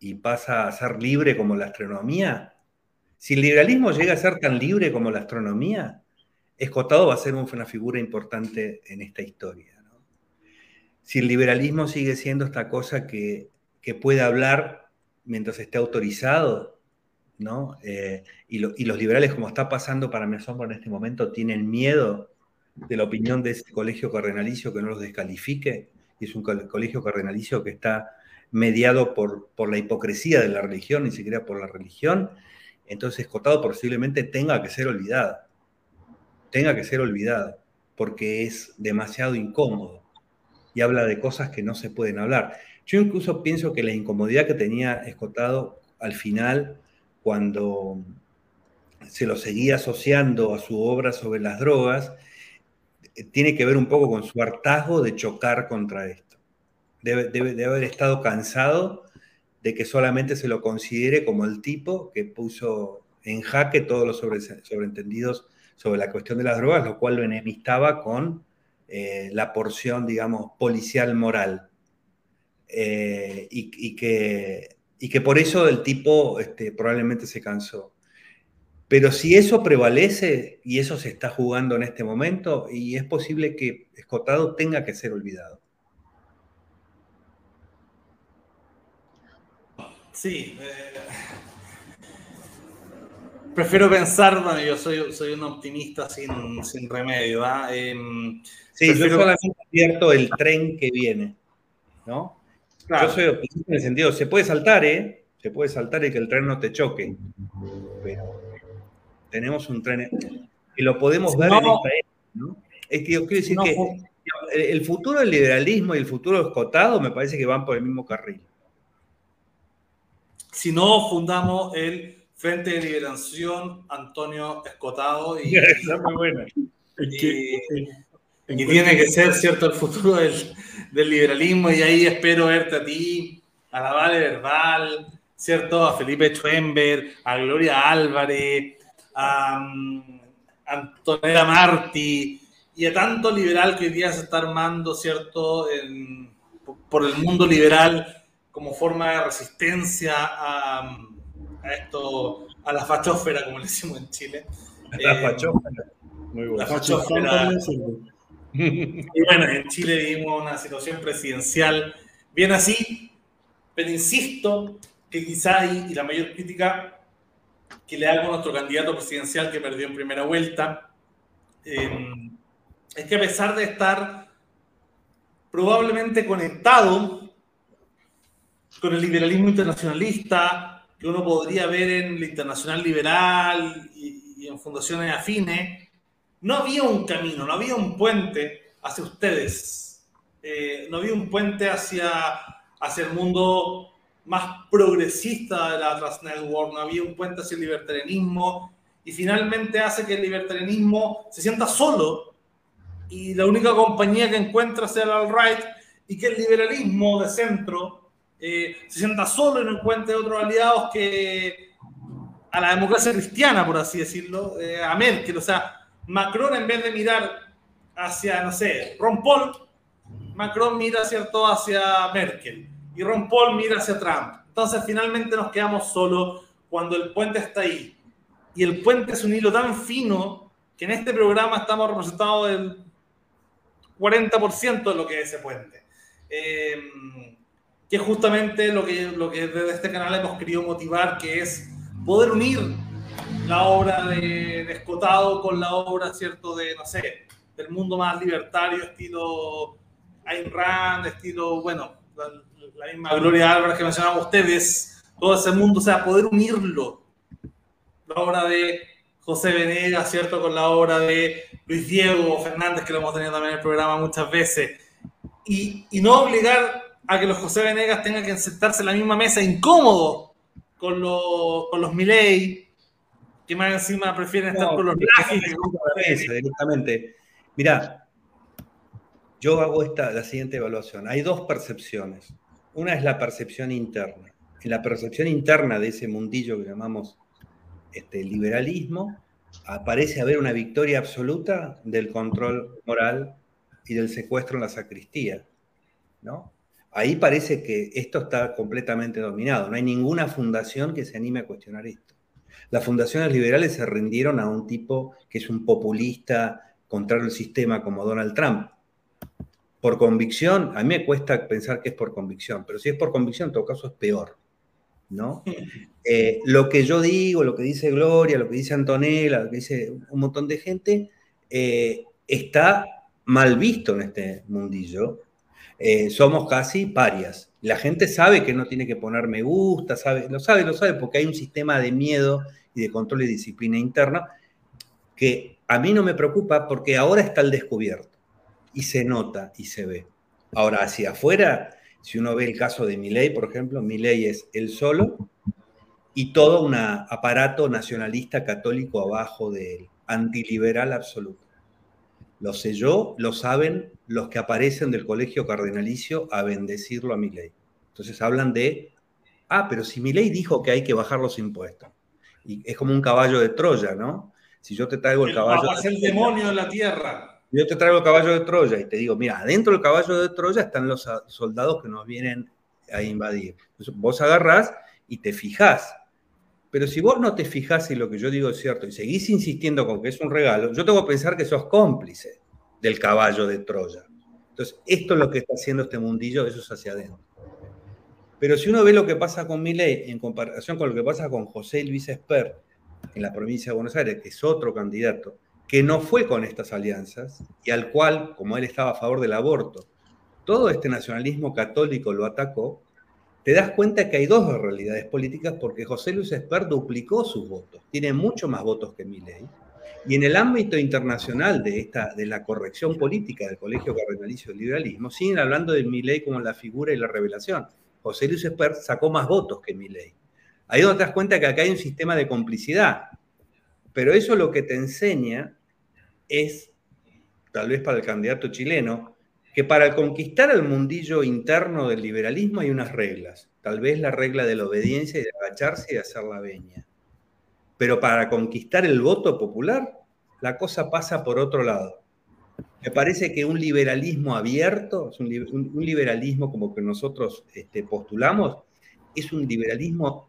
y pasa a ser libre como la astronomía, si el liberalismo llega a ser tan libre como la astronomía, Escotado va a ser una figura importante en esta historia. Si el liberalismo sigue siendo esta cosa que, puede hablar mientras esté autorizado, ¿no? Eh, y, los liberales, como está pasando para mi asombro en este momento, tienen miedo de la opinión de ese colegio cardenalicio que no los descalifique, y es un colegio cardenalicio que está mediado por, por la hipocresía de la religión, ni siquiera por la religión, entonces Escotado posiblemente tenga que ser olvidado tenga que ser olvidada, porque es demasiado incómodo y habla de cosas que no se pueden hablar. Yo incluso pienso que la incomodidad que tenía Escotado al final, cuando se lo seguía asociando a su obra sobre las drogas, eh, tiene que ver un poco con su hartazgo de chocar contra esto. Debe, haber estado cansado de que solamente se lo considere como el tipo que puso en jaque todos los sobreentendidos sobre la cuestión de las drogas, lo cual lo enemistaba con eh, la porción, digamos, policial moral. Eh, y, que, y, que, por eso el tipo este, probablemente se cansó. Pero si eso prevalece y eso se está jugando en este momento, y es posible que Escotado tenga que ser olvidado. Sí, eh, Prefiero pensar, bueno, yo soy, soy un optimista sin, sin remedio. ¿ah? Em, sí, yo solamente advierto el tren que viene, ¿no? Yo soy optimista en el sentido, se puede saltar, ¿eh? Se puede saltar y que el tren no te choque. Pero tenemos un tren y lo podemos ver en esta ¿no? Es que yo quiero decir que El futuro del liberalismo y el futuro escotado me parece que van por el mismo carril. Si no, fundamos el Frente de Liberación Antonio Escotado. Y, muy buena. Y, tiene que ser, ¿cierto?, el futuro del, del, liberalismo. Y ahí espero verte a ti, a la Vale Verbal, ¿cierto?, a Felipe Schwember, a Gloria Álvarez, a um, Antonella Marti y a tanto liberal que hoy día se está armando, ¿cierto?, por el mundo liberal como forma de resistencia a, a esto, a la fachófera, como le decimos en Chile. La eh, fachófera. Muy bueno. La fachófera. Y bueno, en Chile vivimos una situación presidencial bien así, pero insisto que quizá y la mayor crítica que le hago a nuestro candidato presidencial que perdió en primera vuelta, em, es que a pesar de estar probablemente conectado con el liberalismo internacionalista que uno podría ver en el Internacional Liberal y, en fundaciones afines, no había un camino, no había un puente hacia ustedes, eh, no había un puente hacia, hacia el mundo más progresista de la Atlas Network, no había un puente hacia el libertarianismo y finalmente hace que el libertarianismo se sienta solo y la única compañía que encuentra sea el alt-right y que el liberalismo de centro eh, se sienta solo y no encuentre otros aliados que a la democracia cristiana, por así decirlo, a Merkel. O sea, Macron en vez de mirar hacia, no sé, Ron Paul, Macron mira cierto hacia Merkel y Ron Paul mira hacia Trump. Entonces finalmente nos quedamos solos cuando el puente está ahí. Y el puente es un hilo tan fino que en este programa estamos representados del 40% de lo que es ese puente. Eh, que es justamente lo que, lo que desde este canal hemos querido motivar, que es poder unir la obra de, Escotado con la obra, ¿cierto?, de, no sé, del mundo más libertario, estilo Ayn Rand, estilo, bueno, la misma Gloria Álvarez que mencionaban ustedes, todo ese mundo, o sea, poder unirlo. La obra de José Venegas, ¿cierto? Con la obra de Luis Diego Fernández, que lo hemos tenido también en el programa muchas veces. Y, y no obligar a que los José Venegas tengan que sentarse en la misma mesa incómodo con, los, con los Milei, que más encima prefieren estar con los directamente. Mira, yo hago esta, la siguiente evaluación. Hay dos percepciones. Una es la percepción interna. En la percepción interna de ese mundillo que llamamos este, liberalismo, aparece haber una victoria absoluta del control moral y del secuestro en la sacristía. ¿no? Ahí parece que esto está completamente dominado. No hay ninguna fundación que se anime a cuestionar esto. Las fundaciones liberales se rindieron a un tipo que es un populista contrario al sistema como Donald Trump por convicción, a mí me cuesta pensar que es por convicción, pero si es por convicción, en todo caso es peor. ¿no? Eh, lo que yo digo, lo que dice Gloria, lo que dice Antonella, lo que dice un montón de gente, eh, está mal visto en este mundillo. Eh, somos casi parias. La gente sabe que no tiene que poner me gusta, sabe, lo sabe, lo sabe, porque hay un sistema de miedo y de control y disciplina interna que a mí no me preocupa porque ahora está al descubierto y se nota y se ve. Ahora, hacia afuera, si uno ve el caso de Milei, por ejemplo, Milei es el solo y todo un aparato nacionalista católico abajo de él, antiliberal absoluto. Lo sé yo, lo saben los que aparecen del colegio cardenalicio a bendecirlo a Milei. Entonces hablan de, ah, pero si Milei dijo que hay que bajar los impuestos. Y es como un caballo de Troya, ¿no? Si yo te traigo el, caballo... Es el demonio en la tierra yo te traigo el caballo de Troya y te digo, mira, adentro del caballo de Troya están los soldados que nos vienen a invadir. vos agarrás y te fijás. Pero si vos no te fijás en lo que yo digo es cierto y seguís insistiendo con que es un regalo, yo tengo que pensar que sos cómplice del caballo de Troya. Entonces, esto es lo que está haciendo este mundillo, eso es hacia adentro. Pero si uno ve lo que pasa con Milei en comparación con lo que pasa con José Luis Esper en la provincia de Buenos Aires, que es otro candidato, que no fue con estas alianzas y al cual, como él estaba a favor del aborto, todo este nacionalismo católico lo atacó, te das cuenta que hay dos realidades políticas porque José Luis Esper duplicó sus votos, tiene mucho más votos que Milei, Y en el ámbito internacional de, esta, de la corrección política del Colegio Cardenalicio del Liberalismo, siguen hablando de Milley como la figura y la revelación. José Luis Espert sacó más votos que Milley. Ahí donde te das cuenta que acá hay un sistema de complicidad. Pero eso lo que te enseña es, tal vez para el candidato chileno, que para conquistar el mundillo interno del liberalismo hay unas reglas. Tal vez la regla de la obediencia y de agacharse y de hacer la veña. Pero para conquistar el voto popular, la cosa pasa por otro lado. Me parece que un liberalismo abierto, un, liberalismo como que nosotros este, postulamos, es un liberalismo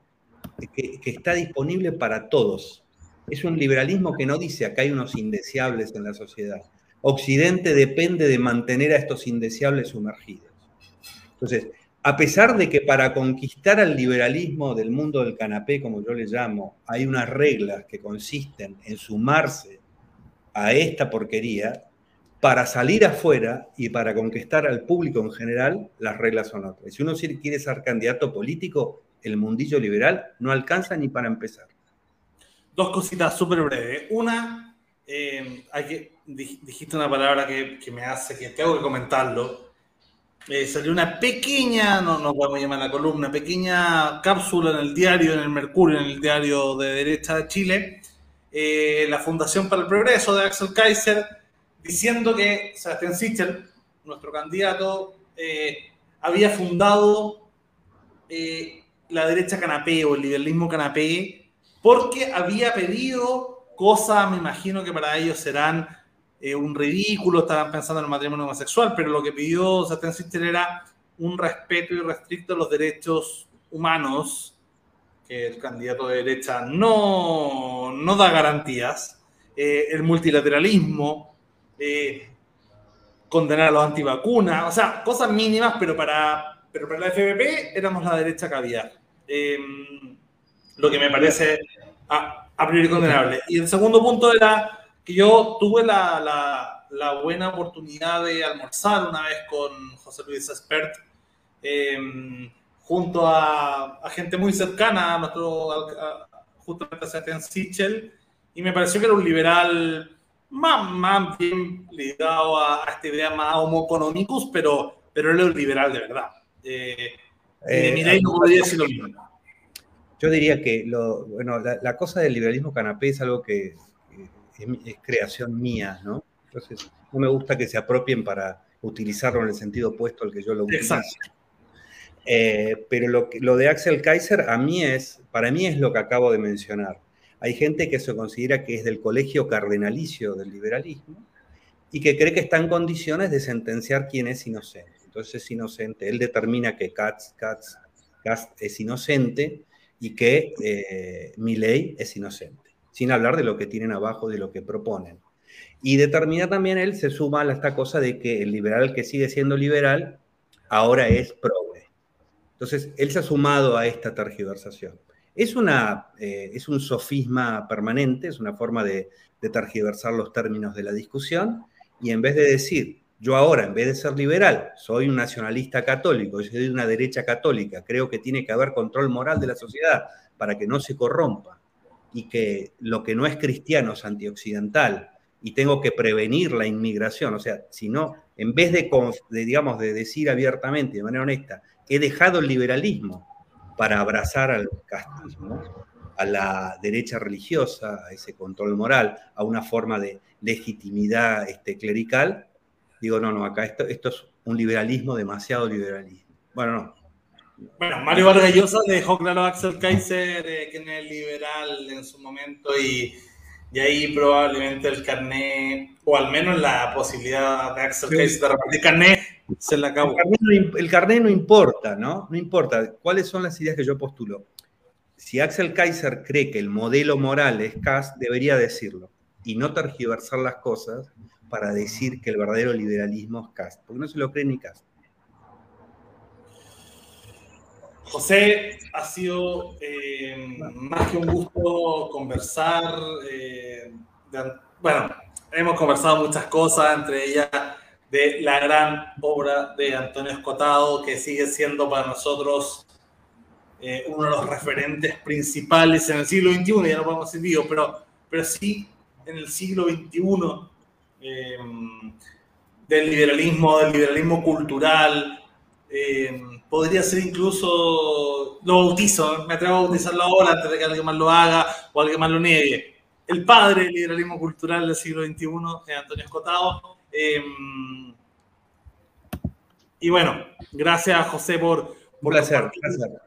que, que, está disponible para todos. Es un liberalismo que no dice acá hay unos indeseables en la sociedad. Occidente depende de mantener a estos indeseables sumergidos. Entonces, a pesar de que para conquistar al liberalismo del mundo del canapé, como yo le llamo, hay unas reglas que consisten en sumarse a esta porquería, para salir afuera y para conquistar al público en general, las reglas son otras. Si uno quiere ser candidato político, el mundillo liberal no alcanza ni para empezar. Dos cositas súper breves. Una, eh, dijiste una palabra que, que me hace que tengo que comentarlo. Eh, salió una pequeña, no, no podemos llamar la columna, pequeña cápsula en el diario, en el Mercurio, en el diario de derecha de Chile, eh, la Fundación para el Progreso de Axel Kaiser, diciendo que Sebastián Sichel, nuestro candidato, eh, había fundado la derecha canapé o el liberalismo canapé porque había pedido cosas, me imagino que para ellos serán eh, un ridículo, estaban pensando en el matrimonio homosexual, pero lo que pidió Satan Sister era un respeto irrestricto a los derechos humanos, que el candidato de derecha no, no da garantías, eh, el multilateralismo, eh, condenar a los antivacunas, o sea, cosas mínimas, pero para, pero para la FBP éramos la derecha caviar. Em, lo que me parece a, a priori condenable. Y el segundo punto era yo tuve la, buena oportunidad de almorzar una vez con José Luis Espert, em, junto a, gente muy cercana a nuestro, justamente a Sebastián Sichel, y me pareció que era un liberal más, más bien ligado a, esta idea más homo economicus, pero, pero él es un liberal de verdad. Eh, ley no podría mismo. Yo diría que lo, bueno, la, cosa del liberalismo canapé es algo que es, creación mía, ¿no? Entonces, no me gusta que se apropien para utilizarlo en el sentido opuesto al que yo lo utilizo. Eh, pero lo, lo, de Axel Kaiser a mí es, para mí es lo que acabo de mencionar. Hay gente que se considera que es del colegio cardenalicio del liberalismo y que cree que está en condiciones de sentenciar quién es inocente. Entonces es inocente. Él determina que Katz, Katz, Katz es inocente y que eh, Milley es inocente sin hablar de lo que tienen abajo, de lo que proponen. Y determina también él, se suma a esta cosa de que el liberal que sigue siendo liberal ahora es progre. Entonces, él se ha sumado a esta tergiversación. Es, una, eh, es un sofisma permanente, es una forma de, tergiversar los términos de la discusión, y en vez de decir, yo ahora, en vez de ser liberal, soy un nacionalista católico, soy de una derecha católica, creo que tiene que haber control moral de la sociedad para que no se corrompa y que lo que no es cristiano es antioccidental y tengo que prevenir la inmigración, o sea, si no, en vez de, digamos, de decir abiertamente, de manera honesta, he dejado el liberalismo para abrazar al castismo, a la derecha religiosa, a ese control moral, a una forma de legitimidad este, clerical, digo, no, no, acá esto, esto es un liberalismo, demasiado liberalismo. Bueno, no, bueno, Mario Vargas Llosa dejó claro a Axel Kaiser eh, que es liberal en su momento y, y, ahí probablemente el carnet, o al menos la posibilidad de Axel Kaiser de repartir carnet, se le acabó. El carnet, no, importa, ¿no? No importa. ¿Cuáles son las ideas que yo postulo? Si Axel Kaiser cree que el modelo moral es CAS, debería decirlo y no tergiversar las cosas para decir que el verdadero liberalismo es CAS, porque no se lo cree ni CAS. José, ha sido eh, más que un gusto conversar. Eh, bueno, hemos conversado muchas cosas, entre ellas de la gran obra de Antonio Escotado, que sigue siendo para nosotros eh, uno de los referentes principales en el siglo XXI, ya no podemos decir vivo, pero, pero sí en el siglo XXI del liberalismo, del liberalismo cultural. Podría ser incluso, lo bautizo, me atrevo a bautizarlo ahora antes de que alguien más lo haga o alguien más lo niegue. El padre del liberalismo cultural del siglo XXI es Antonio Escotado. y bueno, gracias José por, un placer,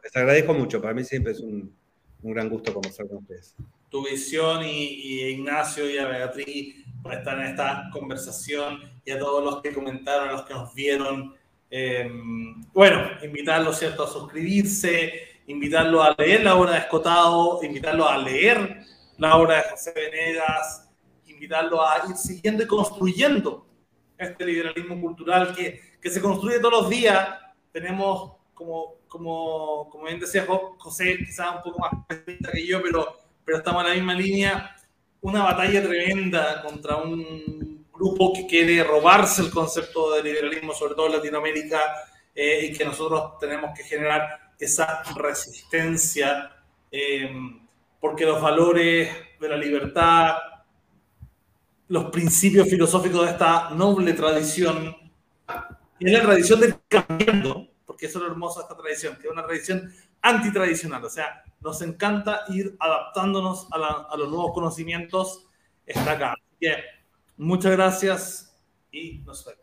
Les agradezco mucho. Para mí siempre es un, gran gusto conversar con ustedes. Tu visión y, Ignacio y a Beatriz por estar en esta conversación y a todos los que comentaron, a los que nos vieron. Em, bueno, invitarlos, ¿cierto?, a suscribirse, invitarlos a leer la obra de Escotado, invitarlos a leer la obra de José Venegas, invitarlos a ir siguiendo y construyendo este liberalismo cultural que, que se construye todos los días. Tenemos como, como, como bien decía José, quizás un poco más que yo, pero, pero estamos en la misma línea, una batalla tremenda contra un grupo que quiere robarse el concepto de liberalismo, sobre todo en Latinoamérica, eh, y que nosotros tenemos que generar esa resistencia, eh, porque los valores de la libertad, los principios filosóficos de esta noble tradición, y es la tradición del cambiando, porque eso es lo hermoso de esta tradición, que es una tradición antitradicional, o sea, nos encanta ir adaptándonos a, los nuevos conocimientos, está acá. Que muchas gracias y nos vemos.